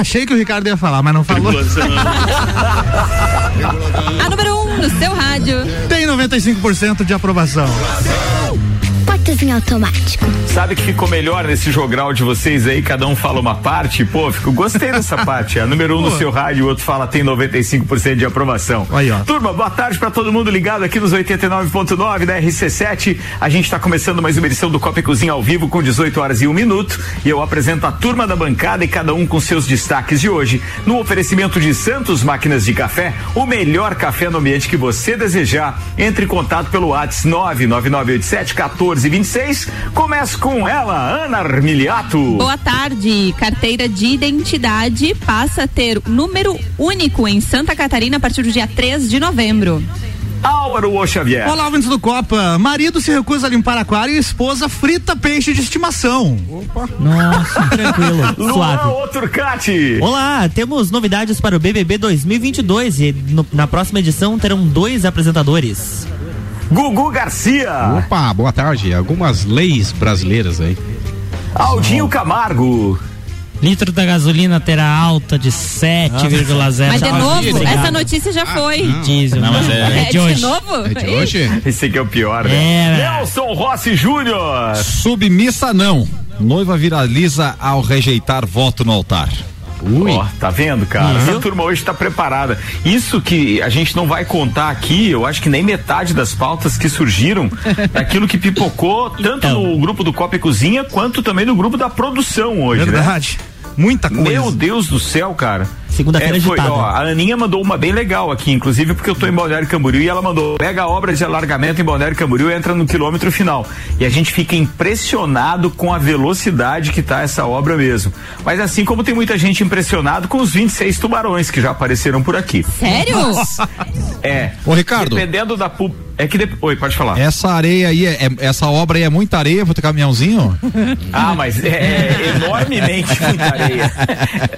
Achei que o Ricardo ia falar, mas não falou. A número 1 um no seu rádio. Tem 95% de aprovação portas em automático. Sabe que ficou melhor nesse jogral de vocês aí? Cada um fala uma parte. Pô, fico, gostei dessa parte. A número um Pô. no seu rádio, o outro fala tem 95% de aprovação. Aí, ó. Turma, boa tarde para todo mundo ligado aqui nos 89.9 da RC7. A gente está começando mais uma edição do Copa e Cozinha ao vivo com 18 horas e um minuto. E eu apresento a turma da bancada e cada um com seus destaques de hoje. No oferecimento de Santos Máquinas de Café, o melhor café no ambiente que você desejar. Entre em contato pelo WhatsApp 99987 14 1426. Começa com ela, Ana Armiliato. Boa tarde. Carteira de identidade passa a ter número único em Santa Catarina a partir do dia 3 de novembro. Álvaro O. Xavier. Olá, ouvintes do Copa. Marido se recusa a limpar aquário e esposa frita peixe de estimação. Opa. Nossa, tranquilo. Suave. Luan Turcati. Olá, temos novidades para o BBB 2022 e no, na próxima edição terão dois apresentadores. Gugu Garcia. Opa, boa tarde. Algumas leis brasileiras aí. Aldinho Camargo. Litro da gasolina terá alta de 7,0. Mas de novo, essa notícia já ah, foi. Não. Diesel, não, mas é, é, de hoje. De novo? É de hoje? Esse aqui é o pior, né? É. Nelson Rossi Júnior. Submissa não. Noiva viraliza ao rejeitar voto no altar. Ui. Ó, tá vendo, cara? Uhum. Essa turma hoje tá preparada. Isso que a gente não vai contar aqui, eu acho que nem metade das pautas que surgiram daquilo que pipocou, tanto então. no grupo do Copa e Cozinha, quanto também no grupo da produção hoje, né? Verdade. Né? Muita coisa. Meu Deus do céu, cara. Segunda-feira é, foi, ó, A Aninha mandou uma bem legal aqui, inclusive porque eu tô em Balneário Camboriú e ela mandou pega a obra de alargamento em Balneário Camboriú e entra no quilômetro final. E a gente fica impressionado com a velocidade que tá essa obra mesmo. Mas assim como tem muita gente impressionado com os 26 tubarões que já apareceram por aqui. Sério? é. Ô Ricardo. Dependendo da pu é que de... Oi, pode falar. Essa areia aí, é, é, essa obra aí é muita areia pro caminhãozinho? ah, mas é, é enormemente muita areia.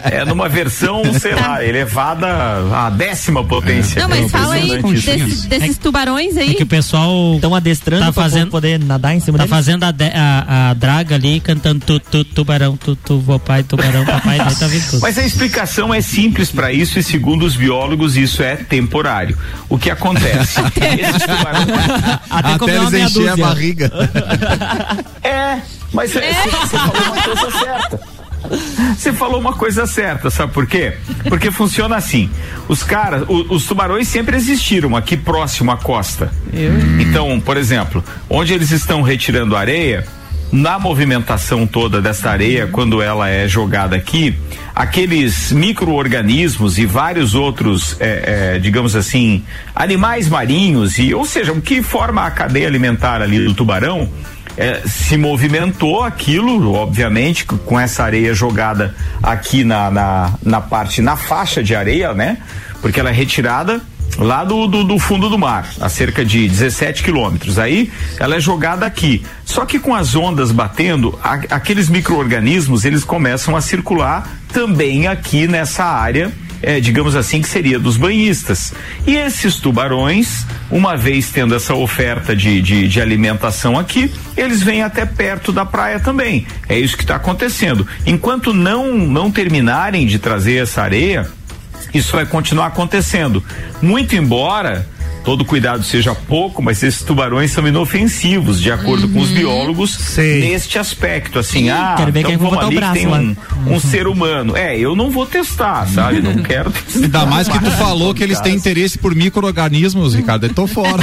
É numa versão, sei lá, elevada à décima potência. Não, mas fala aí desses, desses tubarões aí. É que o pessoal estão adestrando tá fazendo poder nadar em cima Tá deles? fazendo a, de, a, a, draga ali, cantando tu, tu, tubarão, tu, tu, papai, tubarão, papai, daí tá vindo tudo. Mas a explicação é simples para isso e segundo os biólogos isso é temporário. O que acontece? Esses tubarões até, Até eles encher a barriga. É, mas é. você falou uma coisa certa. Você falou uma coisa certa, sabe por quê? Porque funciona assim. Os caras, os tubarões sempre existiram aqui próximo à costa. Eu? Então, por exemplo, onde eles estão retirando areia, na movimentação toda dessa areia, quando ela é jogada aqui, aqueles micro-organismos e vários outros, é, é, digamos assim, animais marinhos, e, ou seja, o que forma a cadeia alimentar ali do tubarão, é, se movimentou aquilo, obviamente, com essa areia jogada aqui na, na, na parte, na faixa de areia, né? Porque ela é retirada lá do, do, do, fundo do mar, a cerca de 17 quilômetros. Aí ela é jogada aqui. Só que com as ondas batendo, a, aqueles micro-organismos eles começam a circular também aqui nessa área. É, digamos assim, que seria dos banhistas. E esses tubarões, uma vez tendo essa oferta de, de, de alimentação aqui, eles vêm até perto da praia também. É isso que está acontecendo. Enquanto não, não terminarem de trazer essa areia, isso vai continuar acontecendo. Muito embora todo cuidado seja pouco, mas esses tubarões são inofensivos, de acordo uhum. com os uhum. biólogos, Sei. neste aspecto. Assim, ah, quero ver então vamos ali que tem um, um, ser humano. É, eu não vou testar, sabe? Não quero testar. Ainda mais que tu falou que eles têm interesse por micro-organismos, Ricardo. Eu tô fora.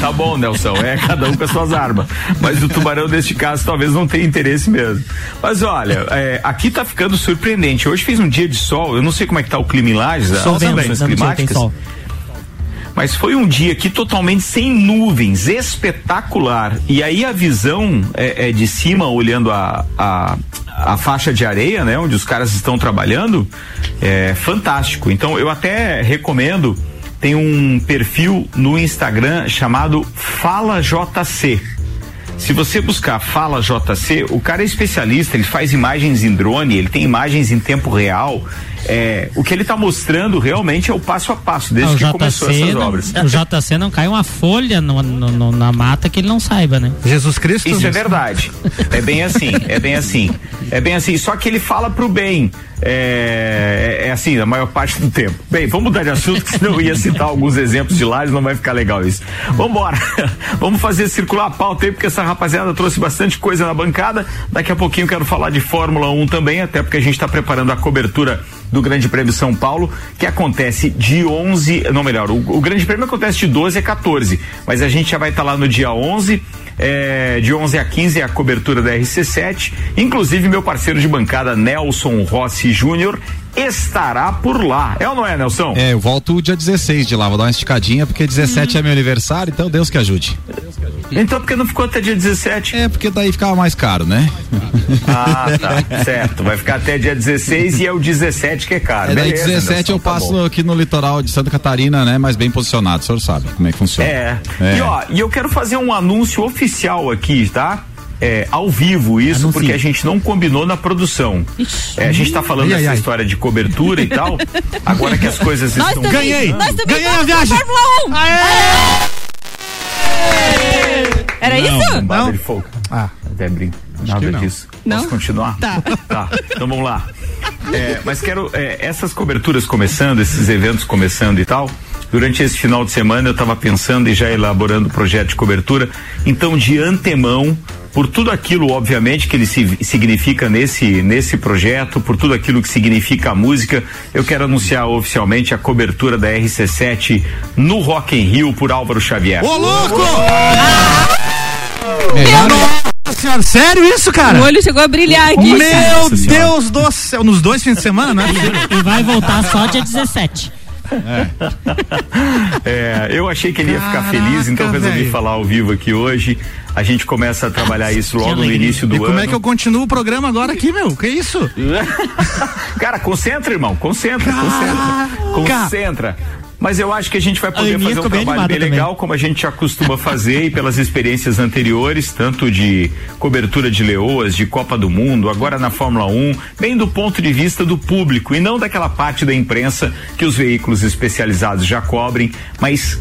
tá bom, Nelson. É cada um com as suas armas. Mas o tubarão, neste caso, talvez não tenha interesse mesmo. Mas olha, é, aqui tá ficando surpreendente. Hoje fez um dia de sol, eu não sei como é que tá o clima em Lages, as climáticas. Mas foi um dia aqui totalmente sem nuvens, espetacular. E aí a visão é, é de cima, olhando a, a, a, faixa de areia, né? Onde os caras estão trabalhando, é fantástico. Então eu até recomendo tem um perfil no Instagram chamado Fala JC. Se você buscar Fala JC, o cara é especialista, ele faz imagens em drone, ele tem imagens em tempo real. É, o que ele está mostrando realmente é o passo a passo, desde Ah, que começou essas não, obras. o JC não cai uma folha no- no- no- na mata que ele não saiba, né? Jesus Cristo. Isso é verdade. É bem assim, é bem assim. É bem assim, só que ele fala pro bem. É, é- é assim, a maior parte do tempo. Bem, vamos mudar de assunto, que senão eu ia citar alguns exemplos de lares, não vai ficar legal isso. Vambora. Vamos fazer circular a pauta aí, porque essa rapaziada trouxe bastante coisa na bancada. Daqui a pouquinho quero falar de Fórmula 1 também, até porque a gente está preparando a cobertura do Grande Prêmio São Paulo, que acontece de 11, não melhor, o, o Grande Prêmio acontece de 12 a 14, mas a gente já vai estar lá no dia 11, é, de 11 a 15 é a cobertura da RC7. Inclusive, meu parceiro de bancada, Nelson Rossi Júnior, estará por lá. É ou não é, Nelson? É, eu volto dia 16 de lá, vou dar uma esticadinha, porque 17 é meu aniversário, então Deus que ajude. Então, por que não ficou até dia 17? É, porque daí ficava mais caro, né? Ah, tá. certo. Vai ficar até dia 16 e é o 17 que é caro. É, daí Beleza, 17 eu Nelson, tá passo aqui no litoral de Santa Catarina, né? Mas bem posicionado, o senhor sabe como é que funciona. É. É. E ó, e eu quero fazer um anúncio oficial aqui, tá? É, ao vivo isso, Anuncie. porque a gente não combinou na produção. É, a gente tá falando Ai, ai, dessa ai. história de cobertura e tal. Agora que as coisas Nós estão. também, Ganhei! nós também Ganhei a viagem! Fórmula 1. Era isso? Bombada Não. de fogo. Ah. Até brinco. Nada não. disso. Não? Posso continuar? Tá. Tá. Então vamos lá. É, mas quero é, essas coberturas começando, esses eventos começando e tal. Durante esse final de semana eu estava pensando e já elaborando o projeto de cobertura. Então, de antemão, por tudo aquilo, obviamente, que ele se- significa nesse, nesse projeto, por tudo aquilo que significa a música, eu quero anunciar oficialmente a cobertura da RC7 no Rock in Rio por Álvaro Xavier. Ô, louco! Melhor- senhora, sério isso, cara? O olho chegou a brilhar aqui. Meu Nossa. Deus do céu. Nos dois fins de semana, né? E vai voltar só dia 17. É, eu achei que ele ia ficar Caraca, feliz, então resolvi velho. falar ao vivo aqui hoje. A gente começa a trabalhar isso logo no início do E ano. como é que eu continuo o programa agora aqui, meu? Que isso? Cara, concentra, irmão. Concentra, concentra. Concentra. Mas eu acho que a gente vai poder fazer um bem trabalho bem também. legal, como a gente já costuma fazer e pelas experiências anteriores, tanto de cobertura de leoas, de Copa do Mundo, agora na Fórmula 1, bem do ponto de vista do público e não daquela parte da imprensa que os veículos especializados já cobrem, mas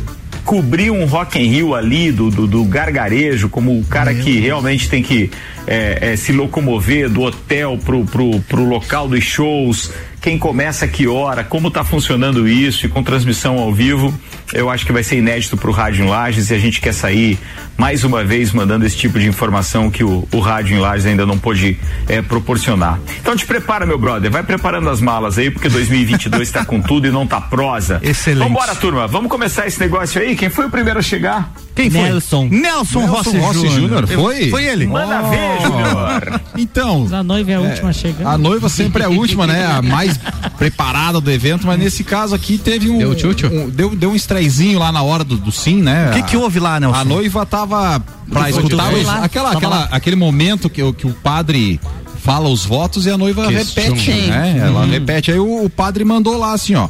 cobrir um Rock in Rio ali do, do, do gargarejo, como o cara que realmente tem que é, é, se locomover do hotel pro, pro, pro local dos shows, quem começa que hora, como está funcionando isso e com transmissão ao vivo, eu acho que vai ser inédito para o Rádio em Lages e a gente quer sair mais uma vez mandando esse tipo de informação que o, o Rádio em Lages ainda não pôde é, proporcionar. Então te prepara, meu brother, vai preparando as malas aí, porque 2022 está com tudo e não tá prosa. Excelente. Vambora, turma, vamos começar esse negócio aí? Quem foi o primeiro a chegar? Quem foi? Nelson. Nelson, Rossi, Rossi Júnior. Foi? Foi ele. Manda ver, Júnior. Então, A noiva é a última a chegar. a noiva sempre é a última, né? A mais preparada do evento, mas nesse caso aqui teve um. Deu tchutchu? um- deu, deu um estrezinho lá na hora do, do sim, né? O que que houve lá, Nelson? A noiva tava pra escutar os- lá? aquela, Tava aquela, lá. aquele momento que, o- que o padre fala os votos e a noiva Questiona. repete, Sim. né? Ela repete. Aí o, o padre mandou lá assim, ó.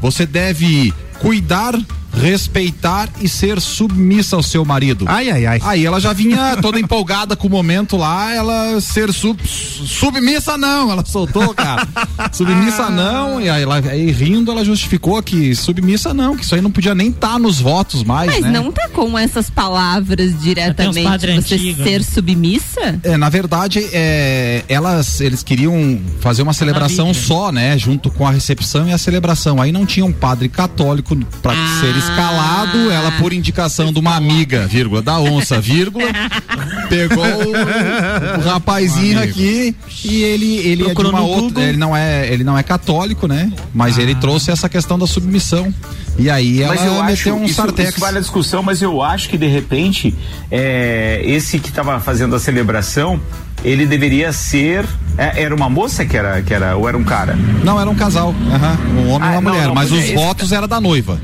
Você deve cuidar, respeitar e ser submissa ao seu marido. Ai, ai, ai. Aí ela já vinha toda empolgada com o momento lá, ela ser sub, submissa não, ela soltou, cara. submissa não, e aí, ela, aí rindo ela justificou que submissa não, que isso aí não podia nem estar nos votos mais, Mas né? não tá com essas palavras diretamente. Você antigo, ser né? submissa? É, na verdade, é, elas, eles queriam fazer uma celebração só, né? Junto com a recepção e a celebração. Aí não tinha um padre católico para Ah. ser escalado. Ela, por indicação de uma amiga, vírgula, da onça, vírgula, pegou o, o rapazinho aqui e ele, ele é de Procurou uma outra. Google. Ele não é, ele não é católico, né? Mas ele trouxe essa questão da submissão. E aí ela Mas eu acho meteu um isso, sartex. isso vale a discussão, mas eu acho que de repente é, esse que estava fazendo a celebração, ele deveria ser é, era uma moça que era que era ou era um cara? Não, era um casal. aham, um homem Ah, e uma não, mulher. não, mas mas os é esse- votos era da noiva.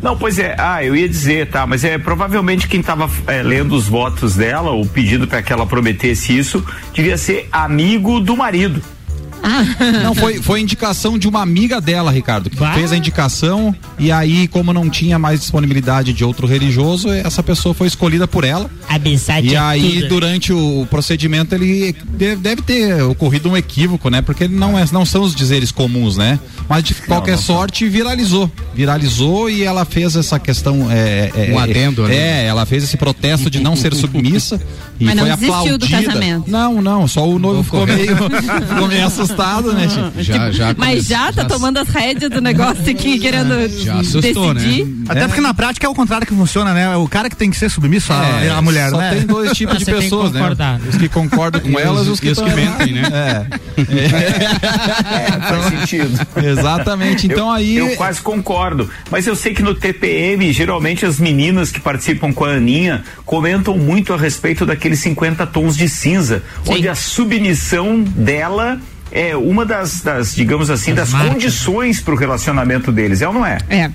Não, pois é. Ah, eu ia dizer, tá, mas é provavelmente quem estava lendo os votos dela ou pedindo para que ela prometesse isso devia ser amigo do marido. Não, foi, foi indicação de uma amiga dela, Ricardo, que Bah. fez a indicação e aí, como não tinha mais disponibilidade de outro religioso, essa pessoa foi escolhida por ela. Amizade E é aí, tudo. durante o procedimento, ele deve, deve ter ocorrido um equívoco, né? Porque não, é, não são os dizeres comuns, né? Mas de qualquer não são. sorte, viralizou. Viralizou e ela fez essa questão. É, é, Um adendo, é, né? É, ela fez esse protesto de não ser submissa. E Mas não foi desistiu do aplaudida. casamento. Não, não, só o noivo ficou meio, ficou meio assustado, né, Chico? Já, já Mas já tá tomando as rédeas do negócio aqui, querendo Já assustou, decidir. né? Até porque na prática é o contrário que funciona, né? O cara que tem que ser submisso à É, a mulher, só né? tem dois tipos de que pessoas, né? Os que concordam com E elas os- e os que, os que tão mentem, né? É. Faz sentido. Exatamente. Então eu, aí. Eu quase concordo. Mas eu sei que no TPM, geralmente as meninas que participam com a Aninha comentam muito a respeito daqueles 50 tons de cinza, onde a submissão dela é uma das, das digamos assim, das marcas. condições para o relacionamento deles, é ou não é? É.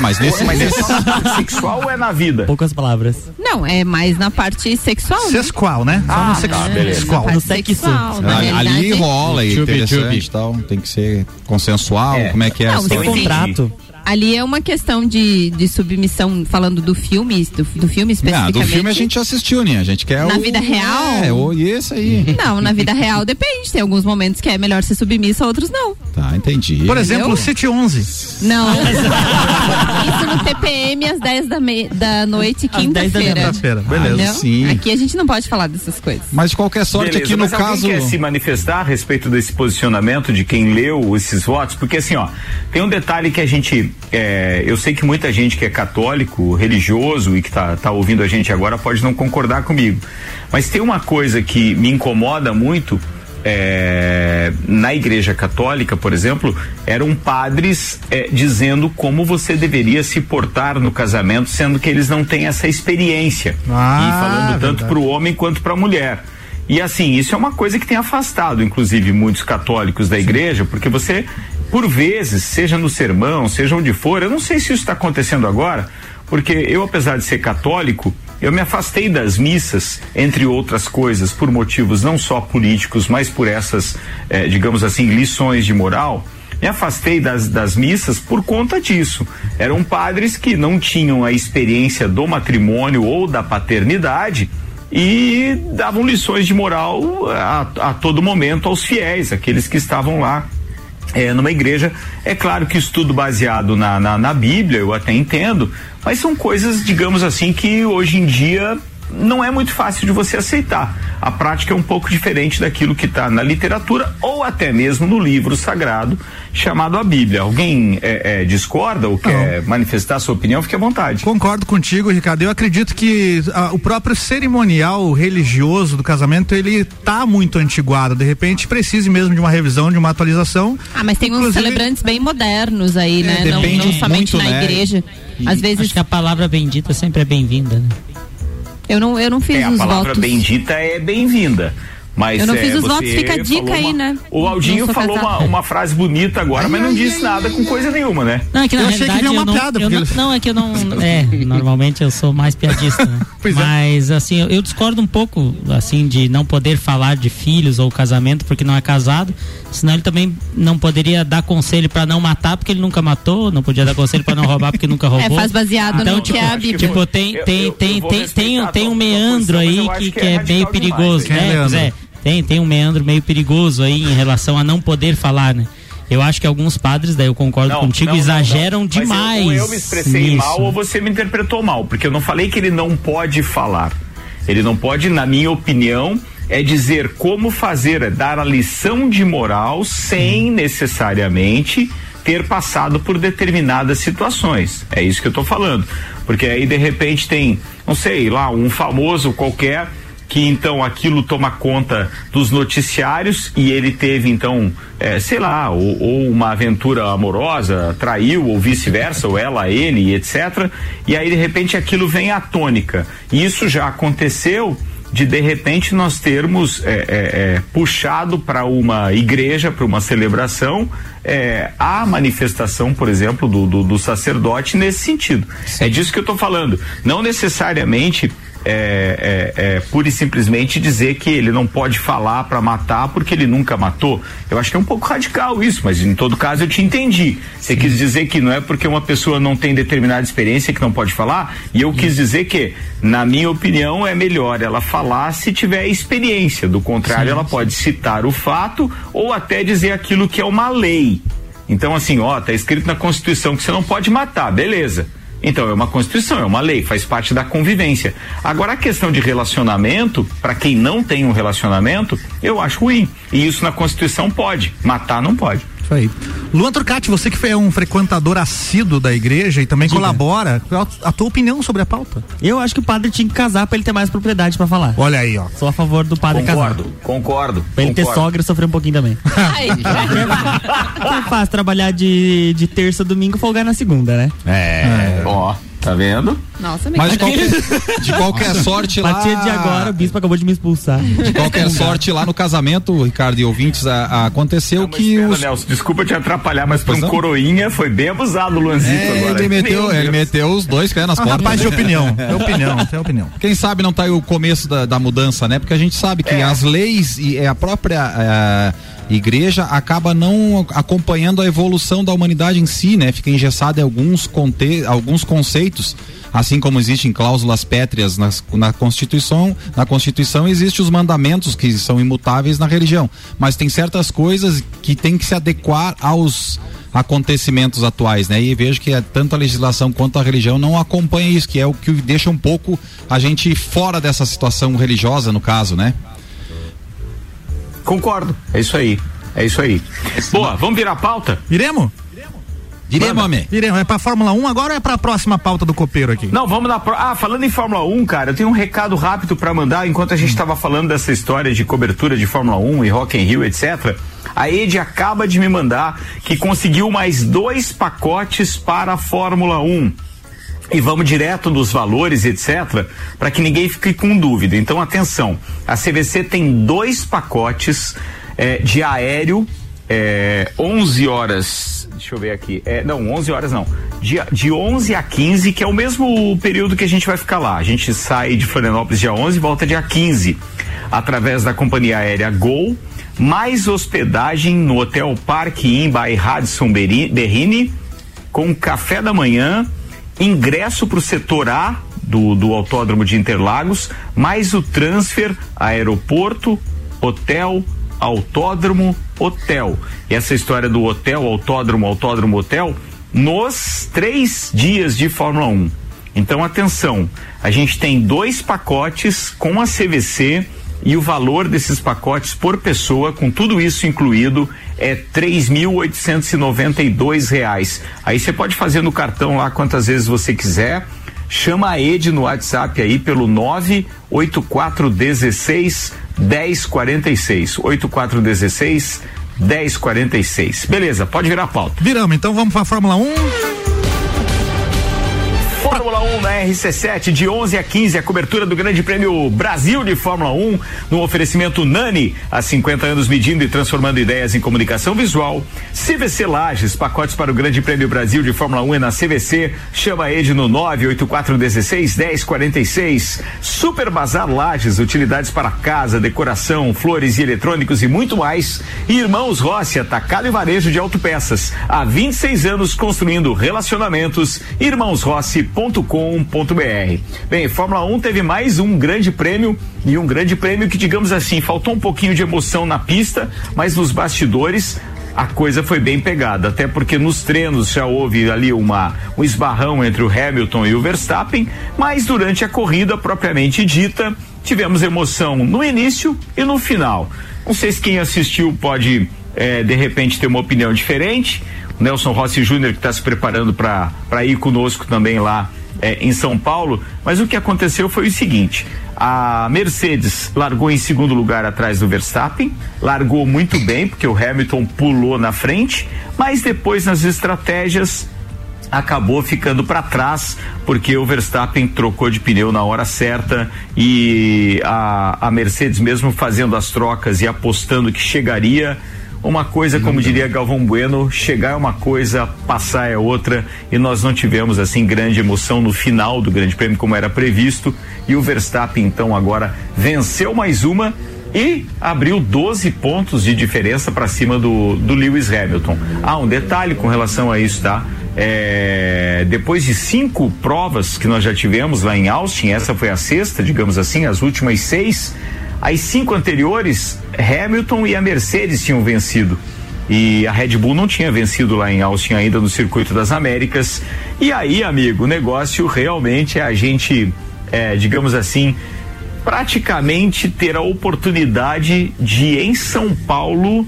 Mas nesse, Mas é só na parte sexual ou é na vida? Poucas palavras. Não, é mais na parte sexual, né? Sexual, né? Só Ah, no sex- tá, beleza. sexual. No sexo. sexual, na ali, rola e interessante e tal. Tem que ser consensual. É. Como é que é? Não, tem história? Contrato. Ali é uma questão de, de submissão, falando do filme, do, do filme Ah, especificamente. do filme a gente assistiu, né? A gente quer Na o... vida real? É, o, e esse aí. Não, na vida real depende. Tem alguns momentos que é melhor ser submissa, outros não. Tá, entendi. Por exemplo, o? City 11. Não. Isso no TPM às 10 da, me- da noite, Às 10 da quinta-feira. Quinta-feira, beleza. Entendeu? sim. Aqui a gente não pode falar dessas coisas. Mas de qualquer sorte Beleza, aqui no mas caso. quer se manifestar a respeito desse posicionamento de quem leu esses votos? Porque assim, ó, tem um detalhe que a gente, é, eu sei que muita gente que é católico, religioso e que tá, tá ouvindo a gente agora pode não concordar comigo, mas tem uma coisa que me incomoda muito é, na igreja católica, por exemplo, eram padres é, dizendo como você deveria se portar no casamento, sendo que eles não têm essa experiência. Ah, e falando tanto para o homem quanto para a mulher. E assim, isso é uma coisa que tem afastado, inclusive, muitos católicos da igreja, porque você, por vezes, seja no sermão, seja onde for, eu não sei se isso está acontecendo agora, porque eu, apesar de ser católico, eu me afastei das missas, entre outras coisas, por motivos não só políticos, mas por essas, eh, digamos assim, lições de moral. Me afastei das, das missas por conta disso. Eram padres que não tinham a experiência do matrimônio ou da paternidade e davam lições de moral a, a todo momento aos fiéis, aqueles que estavam lá é, numa igreja. É claro que estudo baseado na, na, na Bíblia, eu até entendo, mas são coisas, digamos assim, que hoje em dia não é muito fácil de você aceitar. A prática é um pouco diferente daquilo que está na literatura ou até mesmo no livro sagrado chamado a Bíblia. Alguém é, é, discorda ou quer manifestar sua opinião? Fique à vontade. Concordo contigo, Ricardo. Eu acredito que ah, o próprio cerimonial religioso do casamento ele tá muito antiguado. De repente precise mesmo de uma revisão, de uma atualização. Ah, mas tem uns Inclusive- celebrantes bem modernos aí, né? Não, depende não somente muito, na né? igreja. E Às vezes Acho que a palavra bendita sempre é bem-vinda, né? Eu não, eu não fiz É, a os palavra votos. bendita é bem-vinda. Mas Eu não é, fiz os você votos, fica a dica aí, uma- né? O Aldinho falou uma, uma frase bonita agora, mas não disse nada com coisa nenhuma, né? Não, é que na Eu achei que realidade vinha eu uma não, piada, porque não, não, é que eu não. É, normalmente eu sou mais piadista, né? Pois é. Mas assim, eu, eu discordo um pouco, assim, de não poder falar de filhos ou casamento porque não é casado. Senão ele também não poderia dar conselho pra não matar porque ele nunca matou, não podia dar conselho pra não roubar porque nunca roubou. É, faz baseado então, no tipo, que é a Bíblia. Tipo, tem, tem, eu- eu tem, tem, tem, tem um meandro aí que, que que é é meio perigoso, é né? Pois meandro? é, tem, tem um meandro meio perigoso aí em relação a não poder falar, né? Eu acho que alguns padres, daí eu concordo contigo, não, não, exageram não. Mas eu- demais. ou eu me expressei nisso. mal ou você me interpretou mal, porque eu não falei que ele não pode falar. Ele não pode, na minha opinião, é dizer como fazer, é dar a lição de moral sem necessariamente ter passado por determinadas situações. É isso que eu tô falando. Porque aí de repente tem, não sei, lá um famoso qualquer que então aquilo toma conta dos noticiários e ele teve então, eh, sei lá, ou, ou uma aventura amorosa, traiu ou vice-versa, ou ela, ele, etc. E aí de repente aquilo vem à tônica. E isso já aconteceu de de repente nós termos eh, eh, eh, puxado para uma igreja, para uma celebração, eh, a manifestação, por exemplo, do, do, do sacerdote nesse sentido. É disso que eu estou falando. Não necessariamente é, é, é, pura e simplesmente dizer que ele não pode falar para matar porque ele nunca matou. Eu acho que é um pouco radical isso, mas em todo caso eu te entendi. Você quis dizer que não é porque uma pessoa não tem determinada experiência que não pode falar, e eu quis dizer que, na minha opinião, é melhor ela falar se tiver experiência. Do contrário, sim, ela sim. pode citar o fato ou até dizer aquilo que é uma lei. Então, assim, ó, tá escrito na Constituição que você não pode matar, beleza. Então é uma constituição, é uma lei, faz parte da convivência. Agora a questão de relacionamento, para quem não tem um relacionamento, eu acho ruim. E isso na Constituição pode, matar não pode. Isso aí. Luan Turcati, você que é um frequentador assíduo da igreja e também Diga. colabora, a tua opinião sobre a pauta? Eu acho que o padre tinha que casar para ele ter mais propriedade para falar. Olha aí, ó. Sou a favor do padre concordo, casar. Concordo, Pra ele concordo. ter sogra e sofrer um pouquinho também. Ai, é fácil trabalhar de, de terça a domingo e folgar na segunda, né? É. Ó. Tá vendo? Nossa, Mas de qualquer, de qualquer sorte lá. A partir de agora, o bispo acabou de me expulsar. De qualquer sorte lá no casamento, Ricardo e ouvintes, a, a aconteceu Não, que os. Nelson, desculpa te atrapalhar, mas para um coroinha foi bem abusado o Luanzito é, agora. Ele meteu, ele meteu os dois pés nas ah, portas. Rapaz de opinião. É opinião, é opinião. Quem sabe não tá aí o começo da, da mudança, né? Porque a gente sabe que é. as leis e é a própria. É, igreja acaba não acompanhando a evolução da humanidade em si, né? Fica engessada em alguns, conte alguns conceitos, assim como existem cláusulas pétreas nas, na Constituição, na Constituição existem os mandamentos que são imutáveis na religião, mas tem certas coisas que tem que se adequar aos acontecimentos atuais, né? E vejo que é, tanto a legislação quanto a religião não acompanham isso, que é o que deixa um pouco a gente fora dessa situação religiosa, no caso, né? Concordo. É isso aí. É isso aí. Boa, vamos virar a pauta? Viremos? Diremos, homem. Diremos. É pra Fórmula 1 agora ou é pra próxima pauta do copeiro aqui? Não, vamos na. Ah, falando em Fórmula 1, cara, eu tenho um recado rápido para mandar enquanto a gente estava falando dessa história de cobertura de Fórmula 1 e Rock in Rio, etc. A Ed acaba de me mandar que conseguiu mais dois pacotes para a Fórmula 1 e vamos direto nos valores, etc., para que ninguém fique com dúvida. Então, atenção: a CVC tem dois pacotes é, de aéreo, é, 11 horas. Deixa eu ver aqui. É, não, 11 horas não. De, de 11 a 15, que é o mesmo período que a gente vai ficar lá. A gente sai de Florianópolis dia 11 e volta dia 15, através da companhia aérea Gol, mais hospedagem no Hotel Parque Inn by Radisson Berrini, com café da manhã ingresso para o setor A do, do Autódromo de Interlagos, mais o transfer aeroporto, hotel, autódromo, hotel. E essa história do hotel, autódromo, autódromo, hotel, nos três dias de Fórmula 1. Então, atenção, a gente tem dois pacotes com a CVC e o valor desses pacotes por pessoa, com tudo isso incluído, é três mil oitocentos e noventa e dois reais. Aí você pode fazer no cartão lá quantas vezes você quiser. Chama a Ed no WhatsApp aí pelo nove oito quatro dezesseis dez quarenta e seis oito quatro dezesseis dez quarenta e seis. Beleza, pode virar a pauta. Viramos, então vamos para a Fórmula 1. Fórmula 1 na RC7, de 11 a 15, a cobertura do Grande Prêmio Brasil de Fórmula 1, no oferecimento Nani, há 50 anos medindo e transformando ideias em comunicação visual. CVC Lages, pacotes para o Grande Prêmio Brasil de Fórmula 1 é na CVC. Chama ele no 98416 1046. Super Bazar Lages, utilidades para casa, decoração, flores e eletrônicos e muito mais. Irmãos Rossi, atacado e varejo de autopeças. Há 26 anos construindo relacionamentos. Irmãos Rossi com.br. Bem, Fórmula 1 teve mais um grande prêmio e um grande prêmio que, digamos assim, faltou um pouquinho de emoção na pista, mas nos bastidores a coisa foi bem pegada, até porque nos treinos já houve ali uma um esbarrão entre o Hamilton e o Verstappen, mas durante a corrida propriamente dita, tivemos emoção no início e no final. Não sei se quem assistiu pode é, de repente ter uma opinião diferente. Nelson Rossi Júnior, que está se preparando para ir conosco também lá é, em São Paulo. Mas o que aconteceu foi o seguinte: a Mercedes largou em segundo lugar atrás do Verstappen, largou muito bem, porque o Hamilton pulou na frente, mas depois nas estratégias acabou ficando para trás porque o Verstappen trocou de pneu na hora certa e a, a Mercedes mesmo fazendo as trocas e apostando que chegaria uma coisa, como diria Galvão Bueno, chegar é uma coisa, passar é outra, e nós não tivemos assim grande emoção no final do Grande Prêmio como era previsto, e o Verstappen então agora venceu mais uma e abriu 12 pontos de diferença para cima do, do Lewis Hamilton. Ah, um detalhe com relação a isso, tá? É, depois de cinco provas que nós já tivemos lá em Austin, essa foi a sexta, digamos assim, as últimas seis, as cinco anteriores, Hamilton e a Mercedes tinham vencido. E a Red Bull não tinha vencido lá em Austin ainda no Circuito das Américas. E aí, amigo, o negócio realmente é a gente, é, digamos assim, praticamente ter a oportunidade de em São Paulo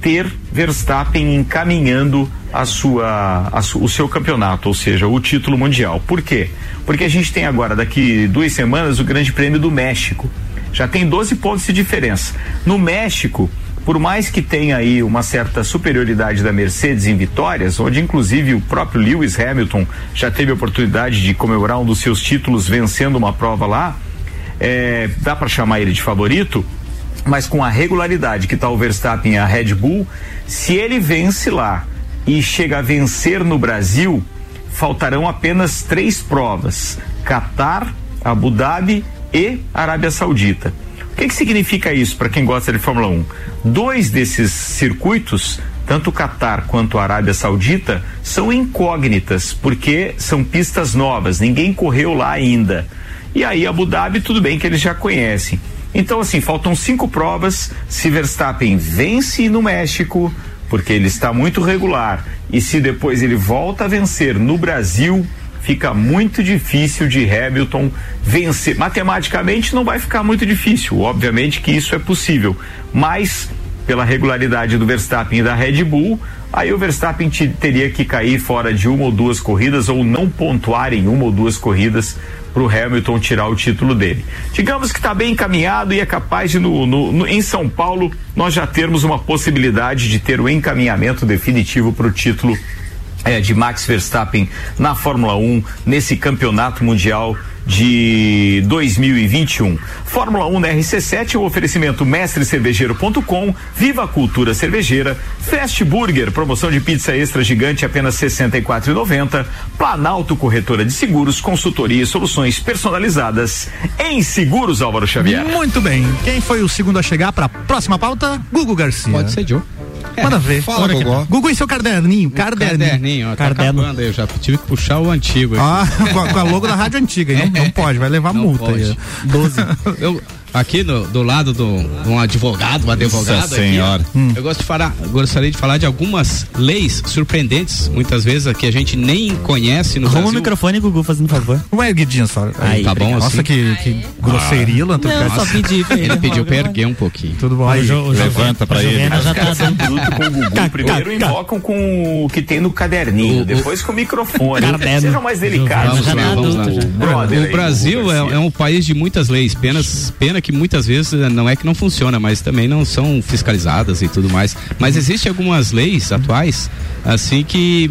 ter Verstappen encaminhando a sua, a su, o seu campeonato, ou seja, o título mundial. Por quê? Porque a gente tem agora, daqui duas semanas, o Grande Prêmio do México. Já tem 12 pontos de diferença. No México, por mais que tenha aí uma certa superioridade da Mercedes em vitórias, onde inclusive o próprio Lewis Hamilton já teve a oportunidade de comemorar um dos seus títulos vencendo uma prova lá, é, dá para chamar ele de favorito, mas com a regularidade que está o Verstappen e a Red Bull, se ele vence lá e chega a vencer no Brasil, faltarão apenas três provas: Catar, Abu Dhabi e Arábia Saudita. O que, que significa isso para quem gosta de Fórmula 1? Dois desses circuitos, tanto o Catar quanto a Arábia Saudita, são incógnitas, porque são pistas novas, ninguém correu lá ainda. E aí, Abu Dhabi, tudo bem que eles já conhecem. Então, assim, faltam cinco provas. Se Verstappen vence no México, porque ele está muito regular, e se depois ele volta a vencer no Brasil, fica muito difícil de Hamilton vencer. Matematicamente não vai ficar muito difícil, obviamente que isso é possível, mas pela regularidade do Verstappen e da Red Bull, aí o Verstappen teria que cair fora de uma ou duas corridas ou não pontuar em uma ou duas corridas para o Hamilton tirar o título dele. Digamos que está bem encaminhado e é capaz de, no, no, no, em São Paulo, nós já termos uma possibilidade de ter o encaminhamento definitivo para o título é, de Max Verstappen na Fórmula 1, nesse campeonato mundial de 2021. Fórmula 1 na RC7 é um oferecimento mestrecervejeiro.com, Viva a Cultura Cervejeira, Fast Burger, promoção de pizza extra gigante apenas R$ 64,90, Planalto Corretora de Seguros, consultoria e soluções personalizadas em seguros, Álvaro Xavier. Muito bem. Quem foi o segundo a chegar para a próxima pauta? Gugu Garcia. Pode ser Joe. Manda ver. Fala, Gogó. Gugu e seu caderninho. Caderninho. Caderninho, ó, tá Caderno. acabando aí, eu já tive que puxar o antigo. aqui. Ah, com a, com a logo da rádio antiga. Não, não pode, vai levar Não multa. pode. aí. 12. Eu, aqui no- do lado do um advogado, um advogado Nossa aqui, senhora. ó, eu gosto de falar, gostaria de falar de algumas leis surpreendentes, muitas vezes que a gente nem conhece no Arruma o Brasil. microfone, Gugu, fazendo favor. Vamos erguidinho só. Aí, tá bom Nossa, assim? que, que grosseria, Lanto. Não, só pedi pra ele. Ele pediu pra erguer um pouquinho. Tudo bom aí. O Jo- o Levanta pra o ele. Já tá Caras dando. com o Gugu. Primeiro invocam com o que tem no caderninho, O- o- depois com o microfone. Sejam mais delicados. Aí, O Brasil é, é um país de muitas leis, penas, pena que muitas vezes eh, não é que não funciona, mas também não são fiscalizadas e tudo mais. Mas existem algumas leis atuais, assim que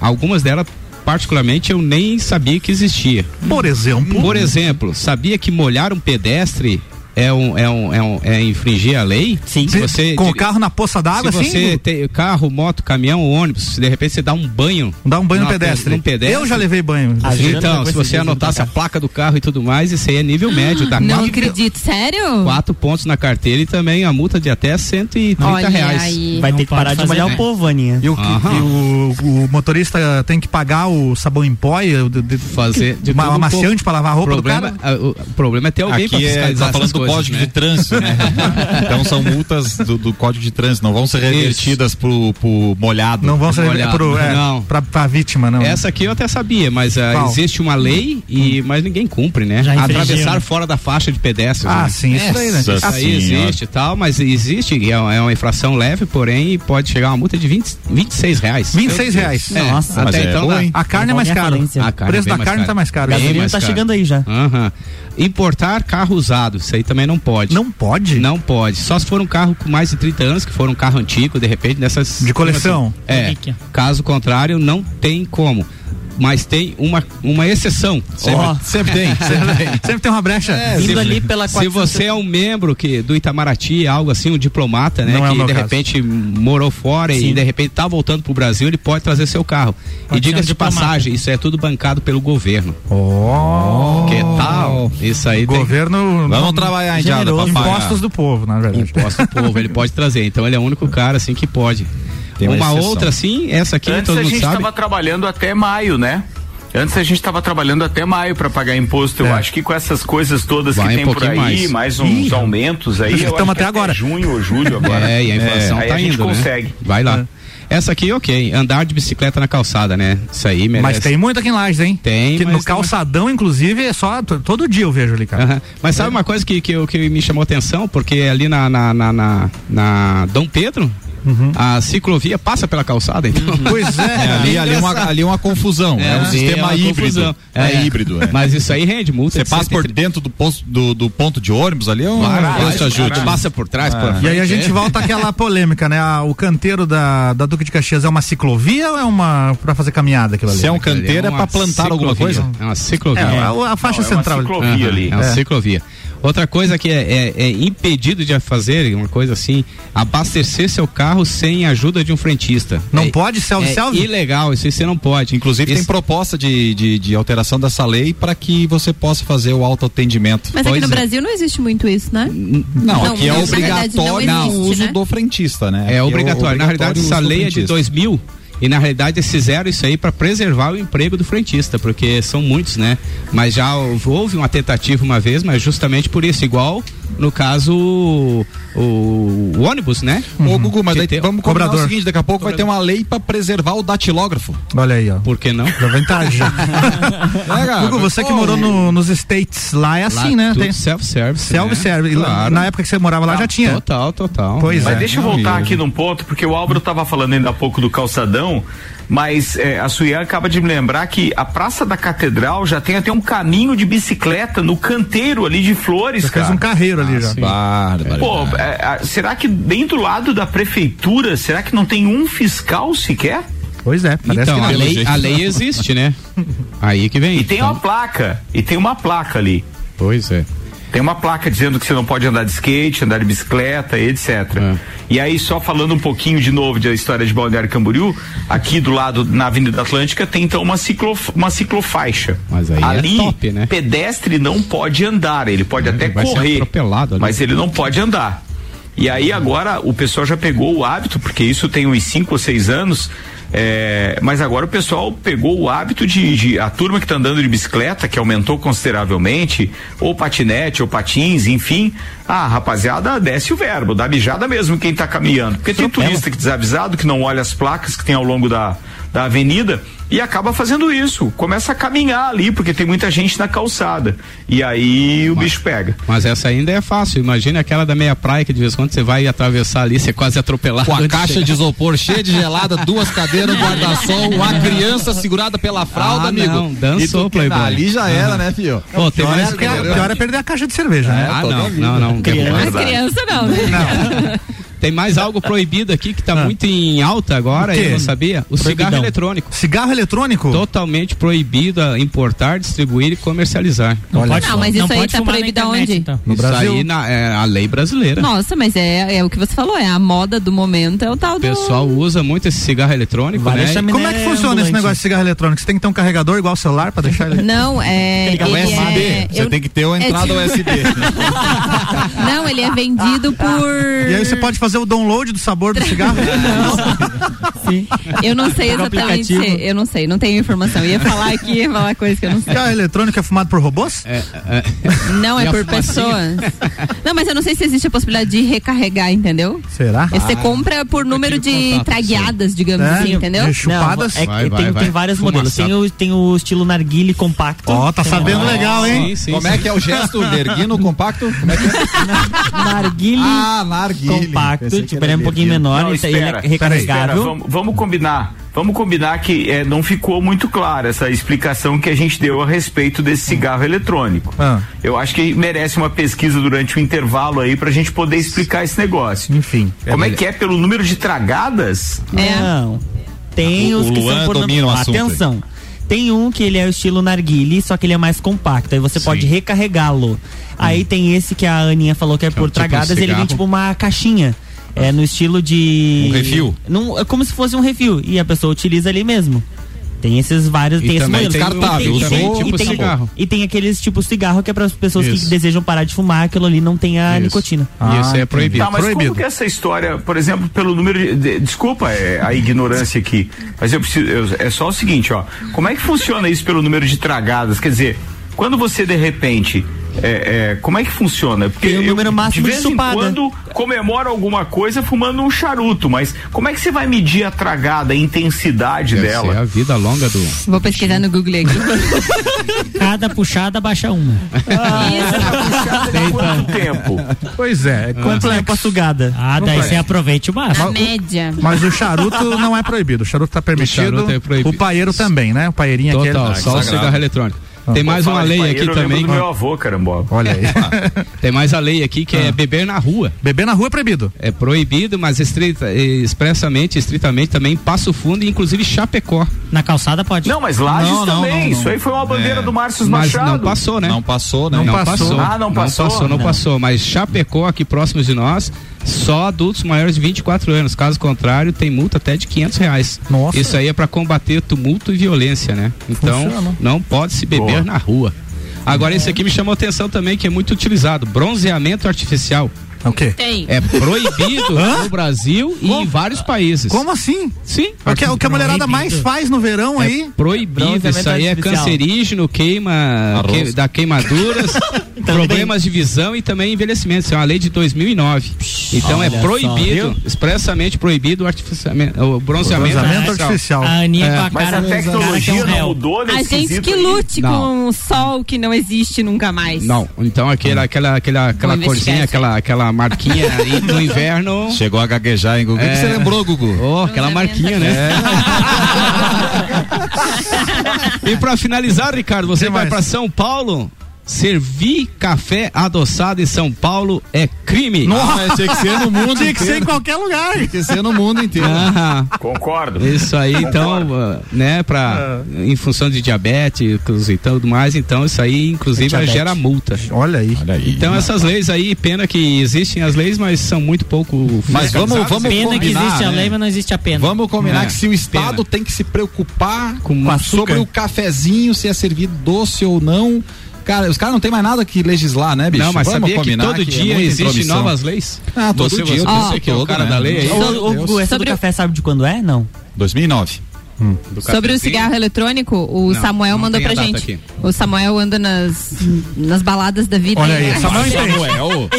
algumas delas particularmente eu nem sabia que existia. Por exemplo. Por exemplo, sabia que molhar um pedestre é um é um é, um, é infringir a lei? Sim. Se você com o carro na poça d'água, se assim? você tem carro, moto, caminhão, ônibus, se de repente você dá um banho, Dá um banho no pedestre. num pedestre. Eu já levei banho. A gente- Então, se você anotasse a pra cá. placa do carro e tudo mais, isso aí é nível médio, dá Não quatro, acredito, sério? quatro pontos na carteira e também a multa de até 130 Olha reais. aí. Vai Não ter que parar de molhar o povo, Aninha. E, o, e o, o motorista tem que pagar o sabão em pó e o- de, de- Fazer de uma um amaciante pra lavar a roupa problema, do cara? a- o, o problema é ter alguém pra Aqui é, fiscalizar tá falando coisas, código né? de trânsito, né? então são multas do, do código de trânsito, não vão ser revertidas pro, pro molhado. Não vão ser molhado. pro, é, Não. Pra, pra vítima, não. Essa aqui eu até sabia, mas Qual? existe uma lei e mas ninguém cumpre, né? Já Atravessar né? fora da faixa de pedestres. Ah, né? sim, isso daí, né? Isso aí senhora. existe e tal, mas existe, e é uma é uma infração leve, porém pode chegar a uma multa de 20, 26 reais. 26 reais. É, Nossa, até mas é então hein? A carne é mais Minha cara. A O carne preço é da mais carne cara. tá mais caro. Bem Gasolina tá chegando aí já. Aham. Importar carro usado, isso aí também não pode. Não pode? Não pode. Só se for um carro com mais de 30 anos, que for um carro antigo, de repente, dessas. De coleção. É. Relíquia. Caso contrário, não tem como. Mas tem uma, uma exceção. Sempre, sempre tem, sempre tem. Sempre tem uma brecha. Indo se, ali pela se 400. você é um membro que, do Itamaraty, algo assim, um diplomata, né? Não é o que meu de caso. repente morou fora Sim. e de repente tá voltando pro Brasil, ele pode trazer seu carro. Pode e um diga-se de passagem, isso é tudo bancado pelo governo. Oh. Que tal? Isso aí tem Governo. Vamos trabalhar, pagar. Impostos do povo, na verdade. imposto do povo, ele pode trazer. Então ele é o único cara assim que pode. Tem uma uma outra assim, essa aqui Antes todo a mundo gente sabe. estava trabalhando até maio, né? Antes a gente estava trabalhando até maio para pagar imposto. Eu É. acho que com essas coisas todas Vai que um tem por pouquinho aí, mais. mais, uns Ih, aumentos aí, eu estamos até agora. junho ou julho agora. É, e a inflação Aí tá a gente indo, consegue. né? Vai lá. Essa aqui, ok. Andar de bicicleta na calçada, né? Isso aí merece. Mas tem muito aqui em Lages, hein? Tem, Que mas no tem calçadão, inclusive, é só. Todo dia eu vejo ali, cara. Mas sabe uma coisa que, que, eu- que me chamou atenção? Porque ali na, na, na, na- na Dom Pedro, a ciclovia passa pela calçada, então. Pois é. É, ali, ali, é uma, ali é uma confusão. É, um ali sistema uma híbrido. confusão. É, híbrido. é. Mas isso aí rende multa. Você passa por 130. dentro do, posto, do, do ponto de ônibus ali, é um Claro, Deus te ajude. caralho. Passa por trás, por E aí a gente é. volta àquela polêmica, né? Ah, o canteiro da, da Duque de Caxias é uma ciclovia ou é uma pra fazer caminhada aquilo ali? Se é um canteiro, é pra plantar alguma ciclovia. coisa? É uma ciclovia. É, a, a faixa Não, é uma central. ciclovia ali. É uma É. ciclovia. Outra coisa que é, é- é impedido de fazer, uma coisa assim, abastecer seu carro sem a ajuda de um frentista. Não é, pode self é ilegal, isso aí você não pode. Inclusive, tem Isso- proposta de, de, de alteração dessa lei para que você possa fazer o autoatendimento. Mas aqui Pois no é. Brasil não existe muito isso, né? Não, Não, aqui é na verdade, não obrigatório o uso né? do frentista, né? Aqui É obrigatório. Na realidade, essa lei é de frentista. 2000 e na realidade eles fizeram isso aí para preservar o emprego do frentista, porque são muitos, né? Mas já houve uma tentativa uma vez, mas justamente por isso, igual no caso o, o- ônibus, né? Ô, Gugu, mas daí tem- vamos combinar Cobrador. o seguinte, daqui a pouco vai ter uma lei para preservar o datilógrafo. Olha aí, ó. Por que não? Vem tarde. É, cara? Hugo, você que morou no- nos States, lá é assim, Lá né? Tem self-service. self-service. E lá- Claro. Na época que você morava lá já tinha. Total, total. Pois Mas é. deixa eu voltar aqui num ponto, porque o Álvaro estava falando ainda há pouco do calçadão, mas é, a Suian acaba de me lembrar que a Praça da Catedral já tem até um caminho de bicicleta no canteiro ali de flores, Já fez cara. um carreiro ali já. Bárbaro. Pô, é, será que bem do lado da prefeitura, será que não tem um fiscal sequer? Pois é, parece Então, que a lei, a lei existe, né? Aí que vem. E tem Então, uma placa, e tem uma placa ali. Pois é. Tem uma placa dizendo que você não pode andar de skate, andar de bicicleta, etc. É. E aí, só falando um pouquinho de novo da história de Balneário Camboriú, aqui do lado, na Avenida Atlântica, tem então uma, ciclo, uma ciclofaixa. Mas aí é ali, top, né? pedestre não pode andar, ele pode até vai ser correr, mas ele não pode andar. E aí agora o pessoal já pegou o hábito, porque isso tem uns 5 ou 6 anos, é, mas agora o pessoal pegou o hábito de, de- a turma que está andando de bicicleta, que aumentou consideravelmente, ou patinete, ou patins, enfim. Ah, rapaziada, desce o verbo, dá mijada mesmo quem está caminhando. Porque tem turista que desavisado, que não olha as placas que tem ao longo da, da avenida e acaba fazendo isso. Começa a caminhar ali, porque tem muita gente na calçada. E aí o bicho pega. Mas essa ainda é fácil. Imagina aquela da meia praia que de vez em quando você vai atravessar ali, você é quase atropelado. Com a caixa chegar. de isopor cheia de gelada, duas cadeiras, um guarda-sol, uma criança segurada pela fralda, Ah, amigo. não, dançou, Playboy. Ali já era, né, filho? Pô, tem Pior mais é, pior é perder a caixa de cerveja, né? Ah, não, não, não. Criança. Mas criança não, né? Tem mais algo proibido aqui que tá muito em alta agora, O eu não sabia? O cigarro Proibidão. eletrônico. Cigarro eletrônico? Totalmente proibido a importar, distribuir e comercializar. Não Olha. Ah, mas não isso aí pode tá fumar na proibido aonde? então. No Isso Brasil? aí na, é a lei brasileira. Nossa, mas é, é o que você falou, é a moda do momento, é o tal O do. pessoal usa muito esse cigarro eletrônico, Vale né? Como é que funciona esse ambulante. negócio de cigarro eletrônico? Você tem que ter um carregador igual o celular pra deixar ele. Não, é. O ele USB. é- Você eu- tem que ter uma é entrada tipo- USB. Não, ele é vendido por. E aí você pode fazer o download do sabor do cigarro? Sim. Eu não sei exatamente. Eu não sei, não tenho informação. Eu ia falar aqui, ia falar coisa que eu não sei. Cigarro eletrônico é fumado por robôs? É, é, Não, é E a por pessoas. Não, mas eu não sei se existe a possibilidade de recarregar, entendeu? Será? Você compra por número de contato, tragueadas, digamos É, assim, entendeu? de chupadas. Não, é, Vai, tem, vai. tem vários modelos. Tem o, tem o estilo narguile compacto. Ó, tá Tem sabendo o legal, hein? sim, sim, Como sim. é que é o gesto? Erguino compacto? Como é que é? Narguile Ah, narguile. compacto. Que Tipo, ele é um pouquinho menor, Não, ele, tá- ele espera, é recarregável. Espera, vamos, vamos combinar. Vamos combinar que é, não ficou muito clara essa explicação que a gente deu a respeito desse cigarro eletrônico. Ah. Eu acho que merece uma pesquisa durante o intervalo aí pra gente poder explicar esse negócio. Enfim. Como é que é pelo número de tragadas? É. Não. Tem O- os o que Luan são por. Atenção. Tem um que ele é o estilo narguile, só que ele é mais compacto. Aí você Sim. pode recarregá-lo. Aí tem esse que a Aninha falou que é é por um tipo tragadas, ele vem tipo uma caixinha. É no estilo de. Um refil? Num- é como se fosse um refil. E a pessoa utiliza ali mesmo. Tem esses vários, E tem esses modelos. tem E tem- usou, e tem- cigarro. E tem aqueles tipo cigarro que é para as pessoas Isso. que desejam parar de fumar, aquilo ali não tem a Isso. nicotina. E isso é proibido. Tá, mas Proibido. como que essa história, por exemplo, pelo número de, de- desculpa é, a ignorância aqui, mas eu preciso, eu- é só o seguinte, ó, como é que funciona isso pelo número de tragadas? Quer dizer, quando você de repente é, é, como é que funciona? Porque Tem o eu, número máximo de de vez em chupada. quando comemora alguma coisa fumando um charuto, mas como é que você vai medir a tragada, a intensidade Deve dela? ser a vida longa do. Vou pesquisar no Google aqui. Cada puxada baixa uma. Puxada de quanto tempo? Pois é, é Quanto complexo. tempo a sugada? Ah, daí você aproveite o máximo. A média. Mas o charuto não é proibido. O charuto tá permitido. charuto é proibido. O paeiro também, né? O paeirinho aqui. Total, é- só o sagrado. cigarro eletrônico. Tem mais uma lei aqui também. do meu avô, carambola. Olha aí. Tem mais a lei aqui que é beber na rua. Beber na rua é proibido. É proibido, mas estrita, eh, expressamente, estritamente também Passo Fundo e inclusive Chapecó. Na calçada pode. Não, mas Lages Não, também. não, não. Isso aí foi uma bandeira É. do Márcio Mas Machado. não passou, né? Não passou, né? Não Não passou. passou. Ah, não passou? Não passou, não Não. passou. Mas Chapecó, aqui próximos de nós, só adultos maiores de 24 anos. Caso contrário, tem multa até de 500 reais. Nossa. Isso aí é para combater tumulto e violência, né? Então, Funciona. não pode se beber Boa. na rua. Agora, esse aqui me chamou atenção também, que é muito utilizado: bronzeamento artificial. É o quê? Tem. É proibido no Brasil e em vários países. Como assim? Sim. O que, o que a mulherada Proibido. mais faz no verão É aí? proibido, Bronzeamento isso aí é artificial. cancerígeno, queima, que, dá queimaduras, problemas de visão e também envelhecimento. Isso é uma lei de 2009. Então é Olha só, proibido, viu? expressamente proibido o, artificiamento, o bronzeamento, Bronzeamento artificial. artificial. A Aninha É. com a Mas cara, a é um tecnologia não réu. mudou A nesse gente quesito que aí? lute Não. com o sol que não existe nunca mais. Não, então aquela, aquela, aquela, aquela corzinha, investigar aquela, aquela marquinha aí no inverno. Chegou a gaguejar, hein, Gugu? O que É. você lembrou, Gugu? Oh, aquela marquinha, né? e pra finalizar, Ricardo, você Que vai mais? pra São Paulo? Servir café adoçado em São Paulo é crime. Ah, mas tinha que ser no mundo Tinha que ser em qualquer lugar. Tinha que ser no mundo inteiro. Ah, Concordo. isso aí, então, ah, né, pra, em função de diabetes e tudo mais, então isso aí, inclusive, Diabetes. gera multa. Olha aí. Olha aí. Então essas leis aí, pena que existem as leis, mas são muito pouco Mas vamos- vamos Pena que combinar, existe a né? lei, mas não existe a pena. Vamos combinar É, que se o Estado pena. tem que se preocupar Com com sobre o cafezinho, se é servido doce ou não. Cara, os caras não tem mais nada que legislar, né, bicho? Não, mas Vamos sabia que todo é dia muita existem novas leis? Ah, todo Você- dia. você- sei que é o cara né? da lei aí? Ô, ô, Deus. Gugu, essa do o- café sabe de quando é? Não. 2009. Do Sobre o cigarro eletrônico, o Não, Samuel não mandou pra gente. aqui. O Samuel anda nas, nas baladas da vida. Olha né? aí, Samuel entende.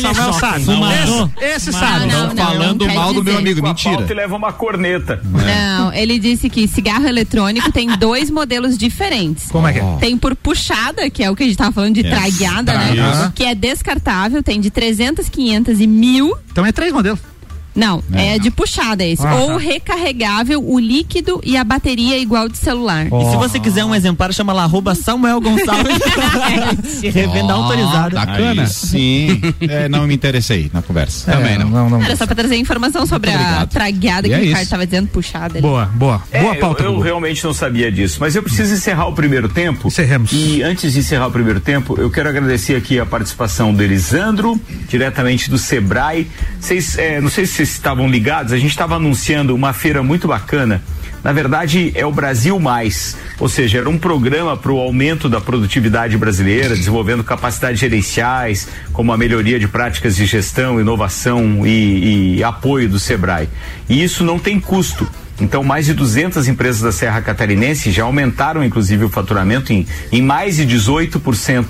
Samuel sabe. Fumador. Esse, esse Não, sabe. não, não, falando mal do meu amigo, mentira. pauta e leva uma corneta. Não, ele disse que cigarro eletrônico tem dois modelos diferentes. Como é que é? Tem por puxada, que é o que a gente tava falando de tragueada, né? Tragueada. Que é descartável, tem de 300, 500 e 1000. Então é três modelos. Não, é de puxada esse. Ah, Ou tá. recarregável, o líquido e a bateria igual de celular. E se você quiser um exemplar, chama lá, arroba Samuel Gonçalves. Revenda autorizada. Bacana. Aí sim. É, não me interessei na conversa. Também É, não. não, não. Era só pra trazer informação sobre a tragueada que é o Ricardo isso. tava dizendo, puxada. ali. Boa, boa. É, boa eu- pauta, eu, Gugu. realmente não sabia disso, mas eu preciso encerrar o primeiro tempo. Encerremos. E antes de encerrar o primeiro tempo, eu quero agradecer aqui a participação do Elisandro, diretamente do Sebrae. Vocês, é, não sei se vocês estavam ligados, a gente estava anunciando uma feira muito bacana. Na verdade, é o Brasil Mais, ou seja, era um programa para o aumento da produtividade brasileira, desenvolvendo capacidades gerenciais, como a melhoria de práticas de gestão, inovação e, e apoio do Sebrae. E isso não tem custo. Então, mais de 200 empresas da Serra Catarinense já aumentaram, inclusive, o faturamento em, em mais de 18%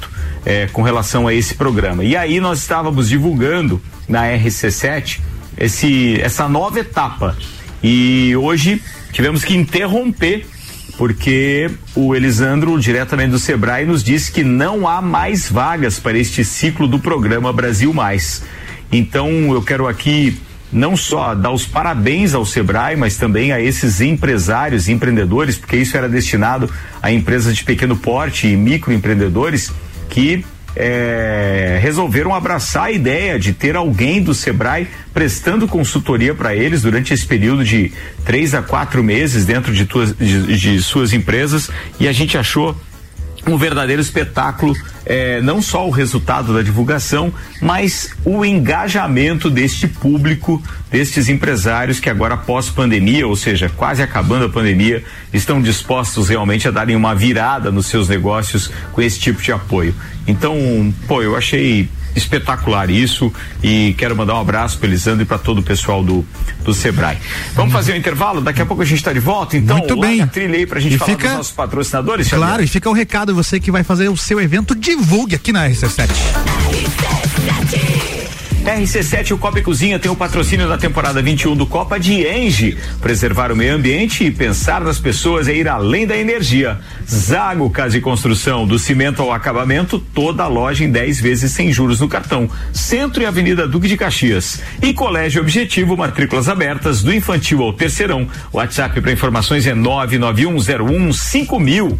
eh, com relação a esse programa. E aí nós estávamos divulgando na RC7 esse, essa nova etapa. E hoje tivemos que interromper porque o Elisandro, diretamente do Sebrae, nos disse que não há mais vagas para este ciclo do programa Brasil Mais. Então, eu quero aqui não só dar os parabéns ao Sebrae, mas também a esses empresários e empreendedores, porque isso era destinado a empresas de pequeno porte e microempreendedores que é, resolveram abraçar a ideia de ter alguém do Sebrae prestando consultoria para eles durante esse período de três a quatro meses dentro de, tuas, de, de suas empresas e a gente achou um verdadeiro espetáculo, é, não só o resultado da divulgação, mas o engajamento deste público, destes empresários que agora pós pandemia, ou seja, quase acabando a pandemia, estão dispostos realmente a darem uma virada nos seus negócios com esse tipo de apoio. Então, pô, eu achei espetacular isso e quero mandar um abraço para Elisandro e para todo o pessoal do, do Sebrae. Vamos fazer um intervalo? Daqui a pouco a gente está de volta, então Muito bem. a trilha aí pra gente E falar fica- dos nossos patrocinadores. Claro, Xavier. e fica o recado, você que vai fazer o seu evento, divulgue aqui na RC7. RC7, o Copa e Cozinha tem o patrocínio da temporada 21 do Copa de Engie. Preservar o meio ambiente e pensar nas pessoas é ir além da energia. Zago Casa e Construção, do cimento ao acabamento, toda a loja em 10 vezes sem juros no cartão. Centro e Avenida Duque de Caxias. E Colégio Objetivo, matrículas abertas do infantil ao terceirão. WhatsApp para informações é 99101 5000.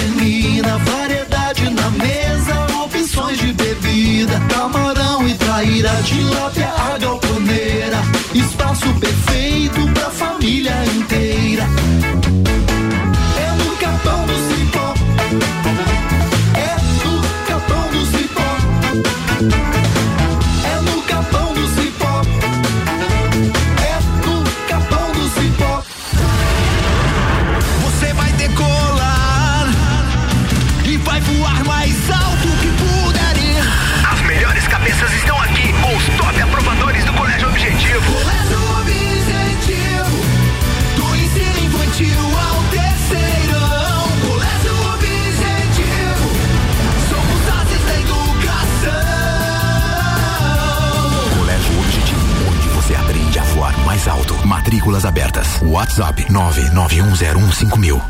Variedade na mesa, opções de bebida. Camarão e traíra, tilápia, a galponeira. Espaço perfeito pra família inteira. É no capão do cipó. WhatsApp 991015000.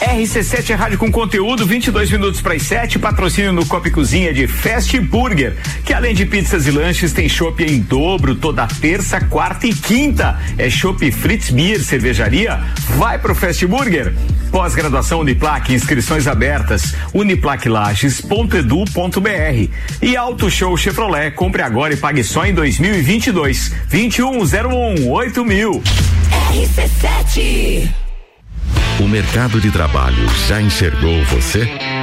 RC7 é rádio com conteúdo, 22 minutos para as 7. Patrocínio no Copa Cozinha de Fast Burger, que além de pizzas e lanches, tem chopp em dobro toda terça, quarta e quinta. É chopp Fritz Beer, cervejaria. Vai pro Fast Burger. Pós-graduação Uniplac, inscrições abertas. uniplaclages.edu.br. E Auto Show Chevrolet, compre agora e pague só em 2022. 2101 8000. RC7. O mercado de trabalho já enxergou você?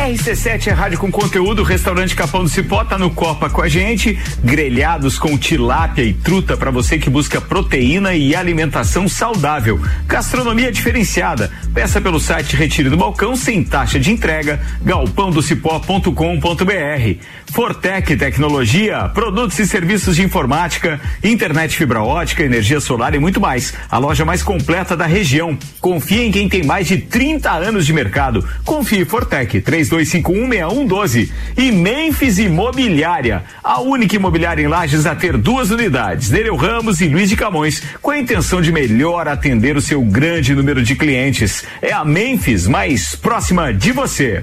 RC7 é rádio com conteúdo, restaurante Capão do Cipó tá no Copa com a gente, grelhados com tilápia e truta para você que busca proteína e alimentação saudável. Gastronomia diferenciada. Peça pelo site Retire do Balcão sem taxa de entrega, galpãodocipó.com.br. Fortec Tecnologia, produtos e serviços de informática, internet fibra ótica, energia solar e muito mais. A loja mais completa da região. Confie em quem tem mais de 30 anos de mercado. Confie Fortec 32516112 e Memphis Imobiliária, a única imobiliária em Lages a ter duas unidades, Nereu Ramos e Luiz de Camões, com a intenção de melhor atender o seu grande número de clientes. É a Memphis mais próxima de você.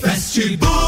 Fast Burger.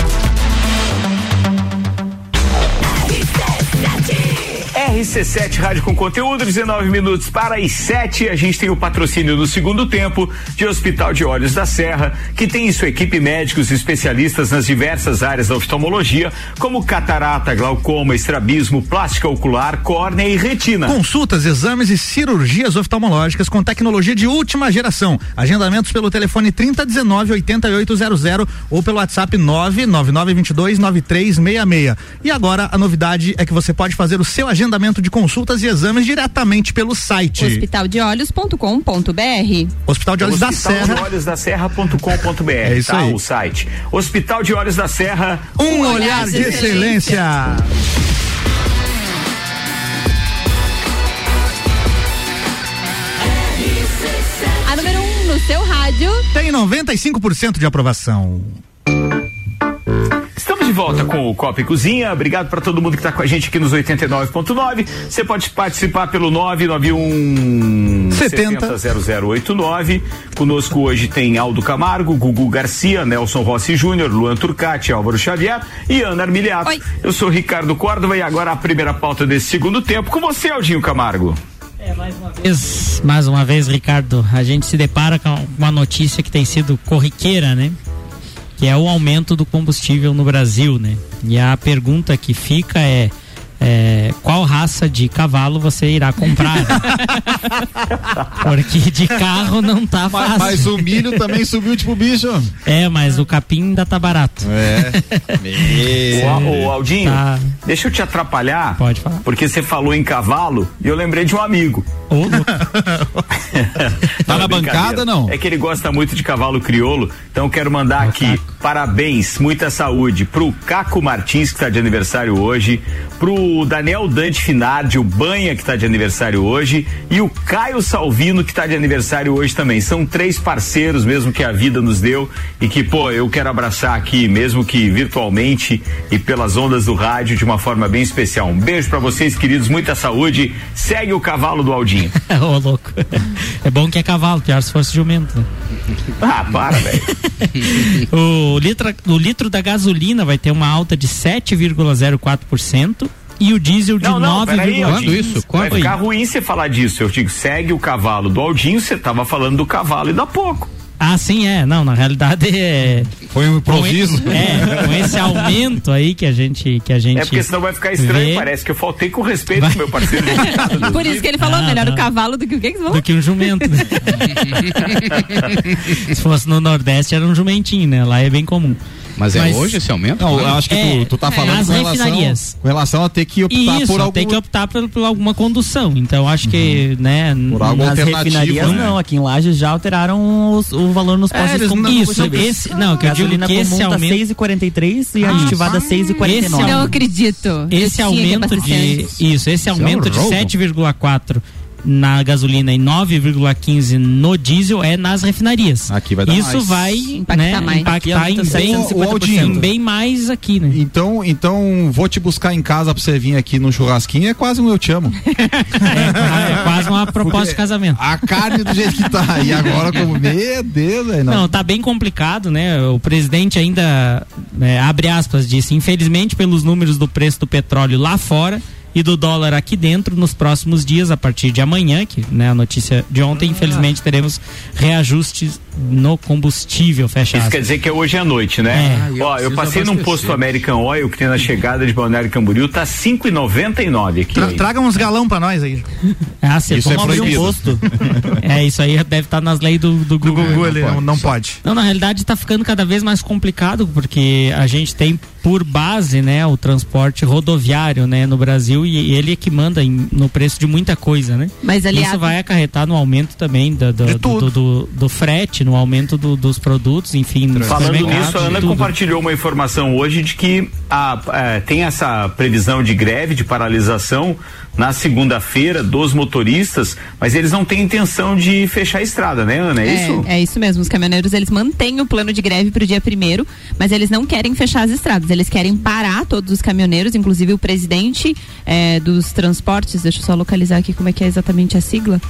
RC7 Rádio com conteúdo, 19 minutos para as 7. A gente tem o patrocínio no segundo tempo de Hospital de Olhos da Serra, que tem em sua equipe médicos especialistas nas diversas áreas da oftalmologia, como catarata, glaucoma, estrabismo, plástica ocular, córnea e retina. Consultas, exames e cirurgias oftalmológicas com tecnologia de última geração. Agendamentos pelo telefone 3019 8800 ou pelo WhatsApp 99922 9366. E agora a novidade é que você pode fazer o seu agendamento de consultas e exames diretamente pelo site. Hospitaldeolhos.com.br Hospital de Olhos da Hospital Serra. de Olhos da Serra.com.br. É isso tá? aí. O site. Hospital de Olhos da Serra. Um olhar de excelência. A número 1 um no seu rádio. Tem 95% de aprovação. De volta com o Copa e Cozinha. Obrigado para todo mundo que está com a gente aqui nos 89.9. Você pode participar pelo 991 70. 0089. Conosco hoje tem Aldo Camargo, Gugu Garcia, Nelson Rossi Júnior, Luan Turcati, Álvaro Xavier e Ana Armiliato. Eu sou Ricardo Córdova e agora a primeira pauta desse segundo tempo com você, Aldinho Camargo. vez, mais uma vez, Ricardo, a gente se depara com uma notícia que tem sido corriqueira, né? Que é o aumento do combustível no Brasil, né? E a pergunta que fica é, é, qual raça de cavalo você irá comprar? Porque de carro não tá Mas, fácil. mas o milho também subiu tipo bicho. É, mas o capim ainda tá barato. É. Ô, ô, Aldinho, Tá. deixa eu te atrapalhar. Pode falar. Porque você falou em cavalo e eu lembrei de um amigo. Tá na bancada, não? É que ele gosta muito de cavalo crioulo, então eu quero mandar aqui parabéns, muita saúde pro Caco Martins, que tá de aniversário hoje, pro Daniel Dante Finardi, o Banha, que tá de aniversário hoje, e o Caio Salvino, que tá de aniversário hoje também. São três parceiros mesmo que a vida nos deu e que, pô, eu quero abraçar aqui, mesmo que virtualmente e pelas ondas do rádio, de uma forma bem especial. Um beijo pra vocês, queridos, muita saúde. Segue o cavalo do Aldinho. Ô, louco. É bom que é cavalo, pior se fosse jumento. né? Ah, para, velho. o, litro, o litro da gasolina vai ter uma alta de 7,04% e o diesel de Não, não, peraí, 9,1%. Aldinho. Vai ficar ruim você falar disso. Eu digo, segue o cavalo do Aldinho, você tava falando do cavalo e da pouco. Ah, sim, é. Não, na realidade é. Foi um improviso. Com, e- é, com esse aumento aí que a gente. Que a gente É porque senão vai ficar estranho, vê, parece que eu faltei com respeito pro meu parceiro. Por isso que ele falou, Ah, melhor não. o cavalo do que o que que você falou? Do que um jumento. né? Se fosse no Nordeste era um jumentinho, né? Lá é bem comum. Mas é hoje esse aumento? Não, eu acho que É, tu, tu tá é, falando com relação, com relação a ter que optar Isso, por algum... tem que optar por, por alguma condução. Então acho que, né, Por algo Nas refinarias né? não, aqui em Lages já alteraram os- o valor nos É, postos não- combustível. isso, esse- não, que eu digo que esse tá aumento- 6,43 e a Ah, aditivada esse 6,49. Não acredito. Esse aumento de isso, esse é um aumento de roubo. 7,4 na gasolina e 9,15 no diesel é nas refinarias. Aqui vai dar Isso mais. vai Impactar né, mais. impactar Aqui em bem, 750%. em bem mais aqui, né? Então, então, vou te buscar em casa pra você vir aqui no churrasquinho, é quase um eu te amo. É quase uma proposta de casamento. A carne do jeito que tá. E agora, como, meu Deus, velho. Não, tá bem complicado, né? O presidente ainda, né, abre aspas, disse, infelizmente pelos números do preço do petróleo lá fora e do dólar aqui dentro, nos próximos dias, a partir de amanhã, que né, a notícia de ontem, infelizmente teremos reajustes no combustível, fecha Isso quer dizer que é hoje à noite, né? É. Ó, eu preciso passei num posto American Oil que tem na chegada de Balneário Camboriú, tá 5,99 aqui. Tra- aí. traga uns galão pra nós aí. Ah, você Isso é toma um proibido. posto. é, isso aí deve estar nas leis do, do Do Google. Ele não, não pode. Não, na realidade está ficando cada vez mais complicado porque a gente tem por base, né, o transporte rodoviário, né, no Brasil e ele é que manda em- no preço de muita coisa, né? Mas aliado, Isso vai acarretar no aumento também do, do, do, do- do no aumento do- dos produtos, enfim. Falando nisso, a Ana compartilhou uma informação hoje de que a, eh, tem essa previsão de greve, de paralisação na segunda-feira dos motoristas, mas eles não têm intenção de fechar a estrada, né, Ana? É, isso? É, é isso mesmo. Os caminhoneiros eles mantêm o plano de greve para o dia primeiro, mas eles não querem fechar as estradas. Eles querem parar todos os caminhoneiros, inclusive o presidente eh, dos transportes. Deixa eu só localizar aqui como é que é exatamente a sigla.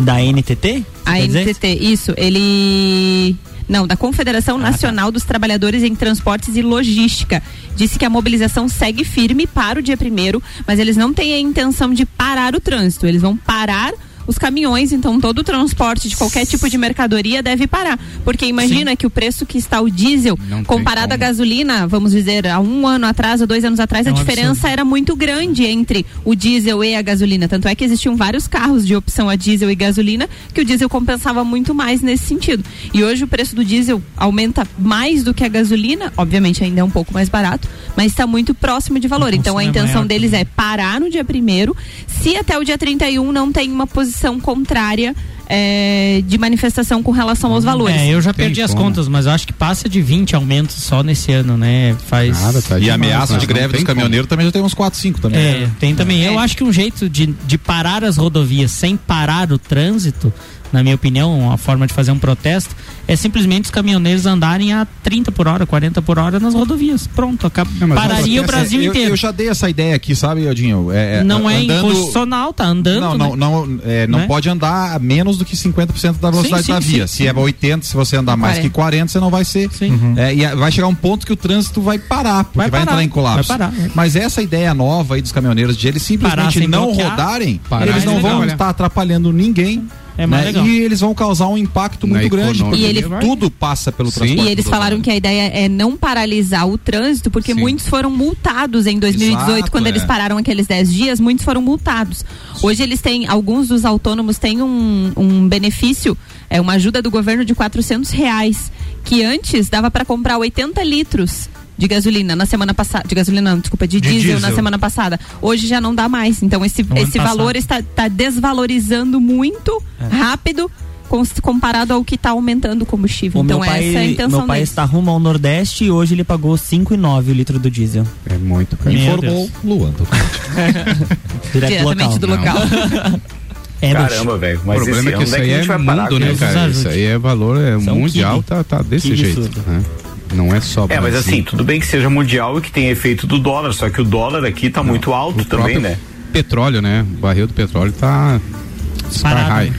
Da NTT? A? NTT, isso. Ele. Não, da Confederação Ah, tá. Nacional dos Trabalhadores em Transportes e Logística. Disse que a mobilização segue firme para o dia primeiro, mas eles não têm a intenção de parar o trânsito. Eles vão parar os caminhões, então todo o transporte de qualquer tipo de mercadoria deve parar. Porque imagina que o preço que está o diesel, Não comparado à gasolina, vamos dizer, há um ano atrás ou dois anos atrás, É a diferença absurdo. era muito grande entre o diesel e a gasolina. Tanto é que existiam vários carros de opção a diesel e gasolina que o diesel compensava muito mais nesse sentido. E hoje o preço do diesel aumenta mais do que a gasolina, obviamente ainda é um pouco mais barato, mas está muito próximo de valor. Então a é intenção maior deles é parar no dia primeiro, se até o dia 31 não tem uma posição contrária eh, de manifestação com relação aos valores. É, eu já Tem perdi as como. contas, mas eu acho que passa de 20 aumentos só nesse ano, né? Faz. Nada, tá E demais, ameaça né? de greve dos caminhoneiros também já tem uns 4, 5 também. É, tem também. É. Eu acho que um jeito de, de parar as rodovias sem parar o trânsito, na minha opinião, uma forma de fazer um protesto, é simplesmente os caminhoneiros andarem a 30 por hora, 40 por hora nas rodovias. Pronto, acaba, Não, pararia o Brasil eu, inteiro. Eu já dei essa ideia aqui, sabe, Odinho? É, é, não é andando- inconstitucional, tá andando. Não, né? não, não, é, não Né? pode andar a menos do que 50% da velocidade Sim, da sim, via. sim, se é 80, se você andar mais 40. que 40, você não vai ser. Sim. É, e vai chegar um ponto que o trânsito vai parar, porque vai, Vai parar, entrar em colapso. vai parar. Mas essa ideia nova aí dos caminhoneiros de eles Parar simplesmente sem não bloquear. rodarem, Parar eles é não vão estar atrapalhando ninguém. É mais né? legal. E eles vão causar um impacto Na muito grande. porque E ele- tudo passa pelo Sim. transporte. E eles falaram que a ideia é não paralisar o trânsito, porque Sim. muitos foram multados em 2018, Exato, quando é. eles pararam aqueles 10 dias, muitos foram multados. Hoje eles têm, alguns dos autônomos têm um, um benefício, é uma ajuda do governo de 400 reais, que antes dava para comprar 80 litros de gasolina na semana passada, de gasolina não, desculpa, de, De diesel, na diesel. semana passada. Hoje já não dá mais. Então esse, esse valor está, está desvalorizando muito rápido cons- comparado ao que está aumentando o combustível. O então meu pai, essa é a intenção meu pai deles. está rumo ao Nordeste e hoje ele pagou 5,9 o litro do diesel. É muito caro. Meu Informou Luan. Direto Diretamente do local. local. É. Caramba, velho. O Mas problema esse é que isso é aí é mundo, né, cara? ajude. Isso aí é valor é é mundial, tá, tá desse jeito. né? Não é só É, mas Brasil. assim, tudo bem que seja mundial e que tenha efeito do dólar, só que o dólar aqui tá muito alto o também, né? Petróleo, né? O barril do petróleo tá sky high.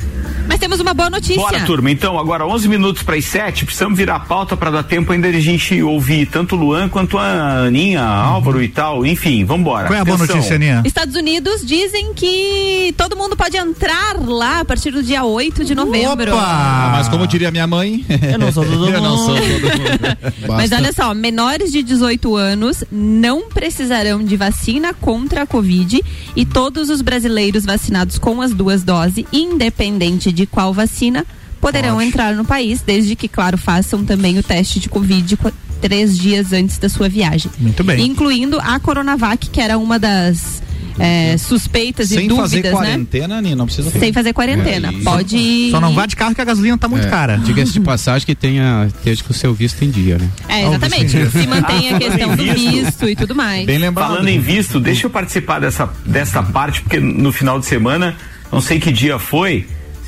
Mas temos uma boa notícia. Bora, turma. Então, agora 11 minutos para as 7, precisamos virar a pauta para dar tempo ainda de a gente ouvir tanto o Luan quanto a Aninha, Álvaro e tal. Enfim, vamos embora. Qual é a boa notícia, Aninha? Estados Unidos dizem que todo mundo pode entrar lá a partir do dia 8 de novembro. Ah, mas como diria minha mãe, eu não sou todo eu não sou todo mundo. Mas olha só, menores de 18 anos não precisarão de vacina contra a Covid e todos os brasileiros vacinados com as duas doses, independente de qual vacina, poderão entrar no país, desde que, claro, façam também o teste de Covid três dias antes da sua viagem. Muito bem. Incluindo a Coronavac, que era uma das é, suspeitas e Sem dúvidas, fazer né? quarentena, Nina, não precisa Sem fazer quarentena. Pode ir. Só não vá de carro que a gasolina tá muito É, cara. Diga-se de passagem que tenha, esteja com o seu visto em dia, né? É, exatamente. Se mantém a questão do Visto. e tudo mais. Falando em visto, deixa eu participar dessa, dessa parte, porque no final de semana, não sei que dia foi,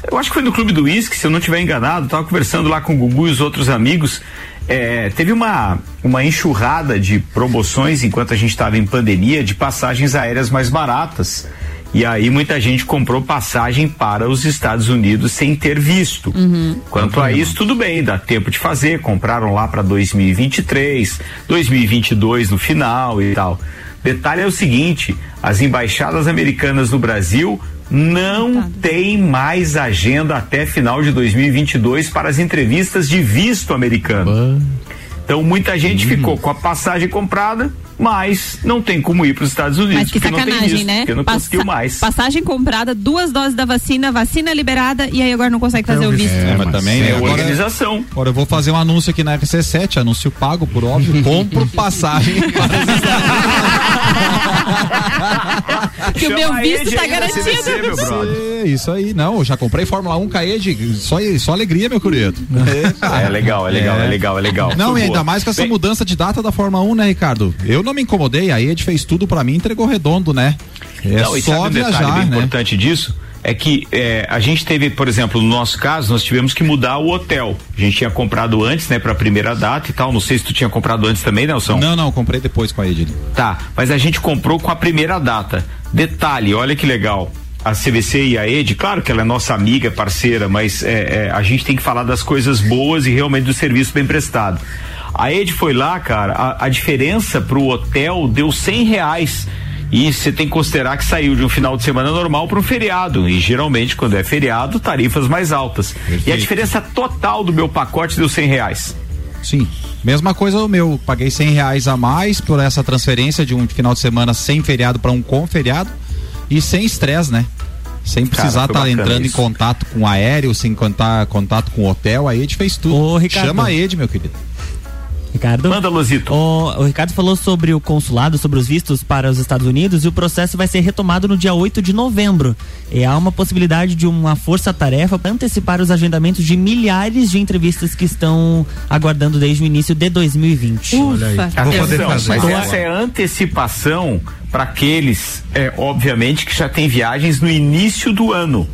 eu acho que foi no Clube do Whisky, se eu não estiver enganado, tava conversando lá com o Gugu e os outros amigos. é, teve uma, uma enxurrada de promoções enquanto a gente estava em pandemia de passagens aéreas mais baratas. E aí muita gente comprou passagem para os Estados Unidos sem ter visto. Quanto a isso, tudo bem, dá tempo de fazer. Compraram lá para 2023, 2022 no final e tal. Detalhe é o seguinte: as embaixadas americanas no Brasil não têm mais agenda até final de 2022 para as entrevistas de visto americano. Então muita gente ficou com a passagem comprada, mas não tem como ir para os Estados Unidos. Mas que porque não tem sacanagem, visto, né? Porque não Passa- conseguiu mais. Passagem comprada, duas doses da vacina, vacina liberada e aí agora não consegue fazer o visto. É, mas também, é Agora, organização. agora eu vou fazer um anúncio aqui na RC7, anúncio pago, por óbvio. Compro passagem para os Que o meu visto tá garantido. É, isso aí, não, eu já comprei Fórmula 1 Caed, só, só alegria, meu querido. É legal, é legal, é legal, é legal. Não, e ainda boa. mais com essa Bem, mudança de data da Fórmula 1, né, Ricardo? Eu não me incomodei, a Ed fez tudo pra mim, entregou redondo, né? É Não, e só sabe um detalhe viajar, bem né? importante disso? É que é, a gente teve, por exemplo, no nosso caso, nós tivemos que mudar o hotel. A gente tinha comprado antes, né, pra primeira data e tal. Não sei se tu tinha comprado antes também, Nelson. Não, não, comprei depois com a Ed. Tá, mas a gente comprou com a primeira data. Detalhe, olha que legal. A CVC e a ED, claro que ela é nossa amiga, parceira, mas é, é, a gente tem que falar das coisas boas e realmente do serviço bem prestado. A ED foi lá, cara, a, a diferença pro hotel deu cem reais. E você tem que considerar que saiu de um final de semana normal para um feriado. E geralmente, quando é feriado, tarifas mais altas. E a diferença total do meu pacote deu cem reais. Sim. Mesma coisa o meu, paguei cem reais a mais por essa transferência de um final de semana sem feriado para um com feriado e sem estresse, né? Sem precisar estar bacana entrando isso. em contato com aéreo, sem contar contato com hotel, a Ed fez tudo. Ô, Ricardo. Chama a Ed, meu querido. Ricardo. Manda, Luzito. O, o Ricardo falou sobre o consulado, sobre os vistos para os Estados Unidos e o processo vai ser retomado no dia 8 de novembro. E há uma possibilidade de uma força-tarefa para antecipar os agendamentos de milhares de entrevistas que estão aguardando desde o início de 2020. Ufa. Atenção, mas Tô- essa é a antecipação para aqueles, é, obviamente, que já tem viagens no início do ano.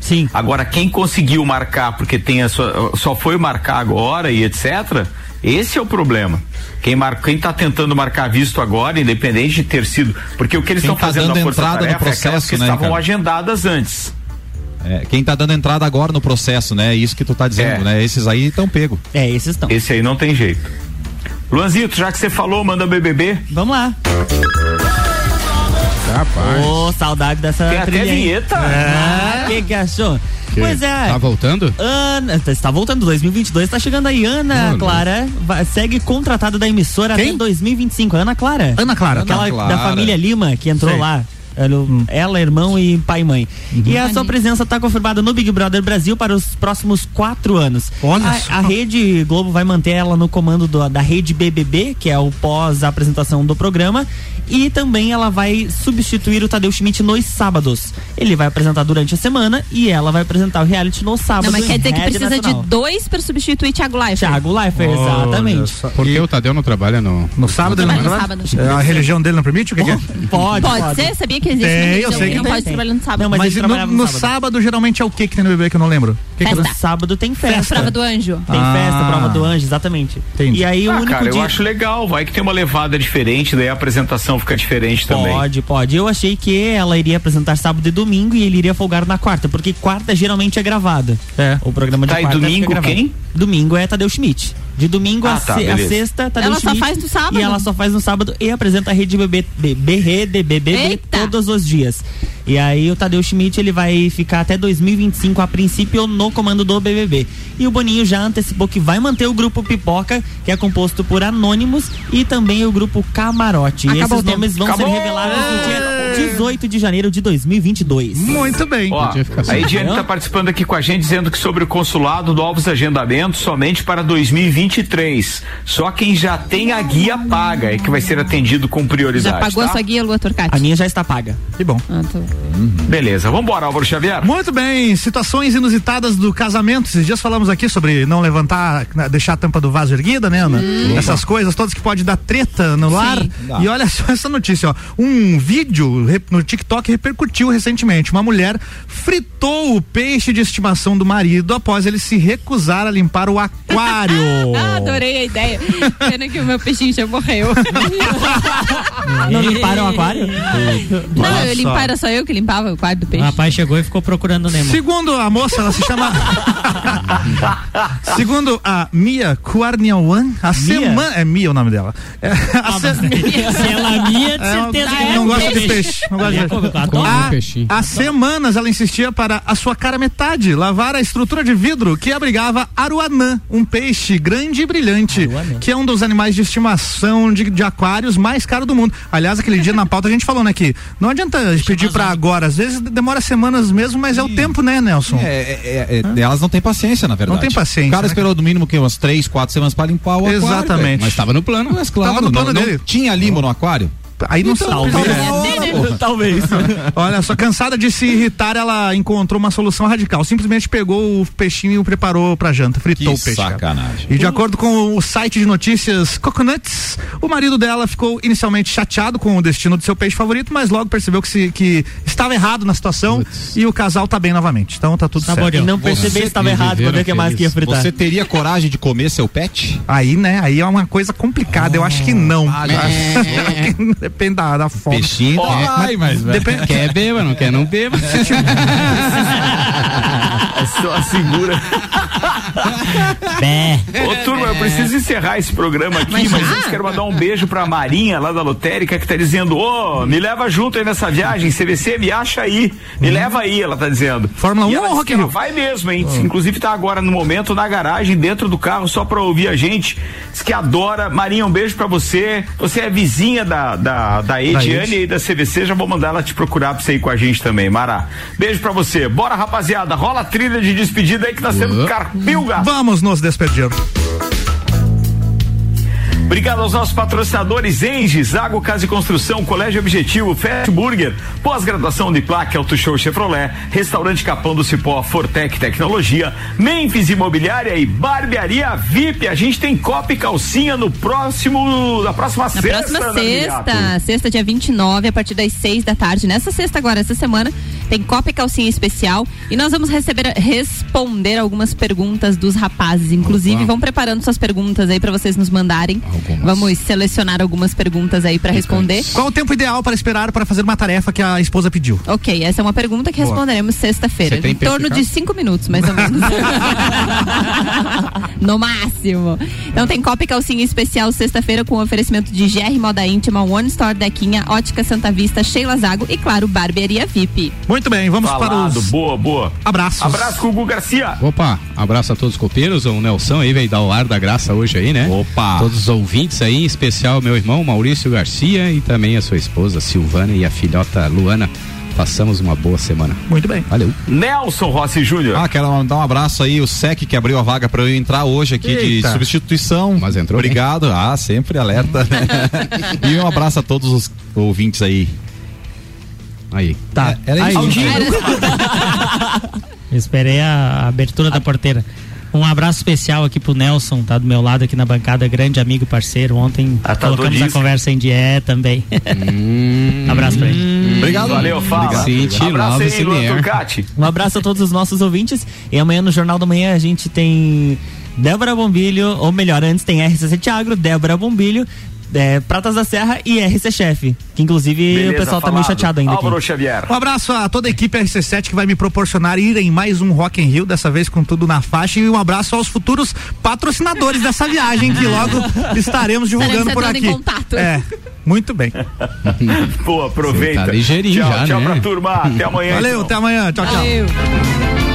Sim. Agora, quem conseguiu marcar porque tem a sua, só foi marcar agora e etc., esse é o problema. Quem, mar, quem tá tentando marcar visto agora, independente de ter sido. Porque o que eles estão tá fazendo dando na Força entrada no é processo, que né, estavam Ricardo? agendadas antes. É, quem tá dando entrada agora no processo, né? Isso que tu tá dizendo, É. né? Esses aí estão pego. É, esses estão. Esse aí não tem jeito. Luanzito, já que você falou, manda BBB. Vamos lá. Rapaz. Ô, saudade dessa Tem até trilha. vinheta. Ah, que que achou? Que? Pois é. Tá voltando? Ana, está voltando 2022, tá chegando aí. Ana Olha. Clara vai- segue contratada da emissora Quem? até 2025. Ana Clara. Ana Clara, Aquela Ana Clara. da família Lima que entrou Sei. lá. Ela, ela, irmão e pai e mãe. E a sua Maneiro. presença está confirmada no Big Brother Brasil para os próximos quatro anos. Olha a, só. a Rede Globo vai manter ela no comando do- da Rede BBB, que é o pós-apresentação do programa. E também ela vai substituir o Tadeu Schmidt nos sábados. Ele vai apresentar durante a semana e ela vai apresentar o reality no sábado. Não, mas quer dizer que precisa nacional. de dois para substituir Thiago Leifert. Thiago Leifert, Olha exatamente. Porque E o Tadeu não trabalha no. no sábado ele Não, não mas no trabalha? sábado. É, A religião dele não permite? O que, que é? Pode, Pode, ser? Sabia que existe Tem, eu sei que que não tem. pode trabalhar no sábado. Não, mas Mas, no, no no sábado. sábado. geralmente é o que que tem no bebê que eu não lembro? Que que Festa. no sábado tem festa. Prova do anjo. Tem Ah. festa, prova do anjo, exatamente. E aí o ah, único cara, eu dia... acho legal, vai que tem uma levada diferente, daí a apresentação fica diferente também. Pode, pode. Eu achei que ela iria apresentar sábado e domingo e ele iria folgar na quarta, porque quarta geralmente é gravada. É. O programa de Tá, e quarta domingo fica gravado. quem? Domingo é Tadeu Schmidt. De domingo Ah, a, tá, a sexta, Tadeu Ela só Schmidt. faz no sábado? E ela só faz no sábado e apresenta a Rede BB, BB, Rede BBB Eita. todos os dias. E aí o Tadeu Schmidt ele vai ficar até 2025 a princípio no comando do BBB. E o Boninho já antecipou que vai manter o grupo Pipoca, que é composto por anônimos e também o grupo Camarote. E Acabou esses o tempo. nomes vão Acabou! ser revelados no dia 18 de janeiro de 2022. Muito bem. Ó, a Ediane tá participando aqui com a gente dizendo que sobre o consulado, novos agendamentos somente para 2023. Só quem já tem a guia paga é que vai ser atendido com prioridade. Já pagou tá? a sua guia, Lua Torcati? A minha já está paga. Que bom. Ah, tô- Beleza, vambora, Álvaro Xavier. Muito bem, situações inusitadas do casamento. Esses dias falamos aqui sobre não levantar, né, deixar a tampa do vaso erguida, né, Ana? Essas coisas todas que pode dar treta no lar. Dá. E olha só essa notícia, ó. Um vídeo no TikTok repercutiu recentemente. Uma mulher fritou o peixe de estimação do marido após ele se recusar a limpar o aquário. Ah, adorei a ideia. Pena que o meu peixinho já morreu. Não limparam o aquário? Não, eu só. limpar, era só eu que limpava o quarto do O peixe. rapaz chegou e ficou procurando o Nemo. Segundo a moça, ela se chama. Segundo a Mia Kuarniawan, a semana. É Mia o nome dela. É, a se- Se ela é minha, de É, certeza não, que não é gosta de peixe. peixe. Não gosta de É, eu adoro Há- semanas ela insistia para a sua cara metade lavar a estrutura de vidro que abrigava aruanã, um peixe grande e brilhante, que é um dos animais de estimação de, de aquários mais caro do mundo. Aliás, aquele dia na pauta a gente falou, né, que não adianta pedir para agora, às vezes demora semanas mesmo, mas é o tempo, né, Nelson? É, é, é, é, elas não têm paciência, na verdade. Não tem paciência, O cara né? esperou no mínimo que umas três, quatro semanas pra limpar o aquário. Exatamente. Mas estava no plano. Mas claro, Tava no plano não, dele. não tinha limo no aquário? Aí não Então, sabe. talvez É. porra. Talvez. Olha, só cansada de se irritar, ela encontrou uma solução radical. Simplesmente pegou o peixinho e o preparou pra janta, fritou Que o peixe. cara. sacanagem. E de acordo com o site de notícias Coconuts, o marido dela ficou inicialmente chateado com o destino do seu peixe favorito, mas logo percebeu que, se, que estava errado na situação e o casal tá bem novamente. Então tá tudo certo. E não perceber se estava errado pra ver o que mais que ia fritar. Você teria coragem de comer seu pet? Aí, né? Aí é uma coisa complicada. Eu acho que não. que Depende da, da fome. Peixinho, Ó, tá- ai, mas, depende- Quer beba, não quer não beba. Só segura. Bé. Ô, turma, eu preciso encerrar esse programa aqui, Mas mas, antes quero mandar um beijo pra Marinha, lá da Lotérica, que tá dizendo, ô, me leva junto aí nessa viagem, CVC, me acha aí, me leva aí, ela tá dizendo. Fórmula E 1 ela ou Rock? Vai mesmo, hein? Inclusive tá agora no momento na garagem, dentro do carro, só pra ouvir a gente. Diz que adora. Marinha, um beijo pra você. Você é vizinha da, da, da Ediane Ed. e da CVC, já vou mandar ela te procurar pra você ir com a gente também, Mara. Beijo pra você. Bora, rapaziada, rola a trilha de despedida aí que tá sendo carpilga. Vamos nos despedir. Obrigado aos nossos patrocinadores Enges, Água Casa e Construção, Colégio Objetivo, Fast Burger, pós-graduação de placa Auto Show Chevrolet, Restaurante Capão do Cipó, Fortec Tecnologia, Memphis Imobiliária e Barbearia VIP. A gente tem copa e calcinha no próximo, na próxima Na sexta. próxima sexta, sexta, dia 29, a partir das 6 da tarde. Nessa sexta agora, essa semana, tem Copa e Calcinha especial. E nós vamos receber, responder algumas perguntas dos rapazes. Inclusive, vão preparando suas perguntas aí para vocês nos mandarem. Vamos selecionar algumas perguntas aí para responder. Qual o tempo ideal para esperar para fazer uma tarefa que a esposa pediu? Ok, essa é uma pergunta que Boa. responderemos sexta-feira. Em torno de cinco minutos, mais ou menos. no máximo. Então tem Copa e Calcinha especial sexta-feira com oferecimento de GR Moda Íntima, One Store Dequinha, Ótica Santa Vista, Sheila Zago e, claro, Barbearia VIP. Muito bem, vamos para Falado, os boa, boa. abraços. Abraço com o Gu Garcia. Opa, abraço a todos os copeiros, o Nelson aí veio dar o ar da graça hoje aí, né? Opa. Todos os ouvintes aí, em especial meu irmão Maurício Garcia e também a sua esposa Silvana e a filhota Luana. Passamos uma boa semana. Muito bem. Valeu. Nelson Rossi Júnior. Ah, quero mandar um abraço aí, o SEC que abriu a vaga para eu entrar hoje aqui Eita. de substituição. Mas entrou bem. Obrigado. Ah, sempre alerta. e um abraço a todos os ouvintes aí. Aí. Tá. É, era Aí. Eu esperei a abertura da porteira. Um abraço especial aqui pro Nelson, tá do meu lado aqui na bancada, grande amigo, parceiro. Ontem Atador colocamos a conversa em dia também. abraço pra ele. Obrigado. Valeu, fala. Cinti, Abraço aí. Um abraço a todos os nossos ouvintes. E amanhã no Jornal da Manhã a gente tem Débora Bombilho, ou melhor, antes tem RC7 Agro, Débora Bombilho, é, Pratas da Serra e RC Chefe. Que inclusive Beleza, o pessoal tá meio falado. chateado ainda aqui. Álvaro Xavier. Um abraço a toda a equipe RC7 que vai me proporcionar ir em mais um Rock in Rio, dessa vez com tudo na faixa. E um abraço aos futuros patrocinadores dessa viagem, que logo estaremos divulgando por aqui. em contato. É, muito bem. Pô, aproveita. Tá ligeirinho tchau, já, tchau né? pra turma. Até amanhã. Valeu, então. até amanhã. Tchau, tchau. Valeu.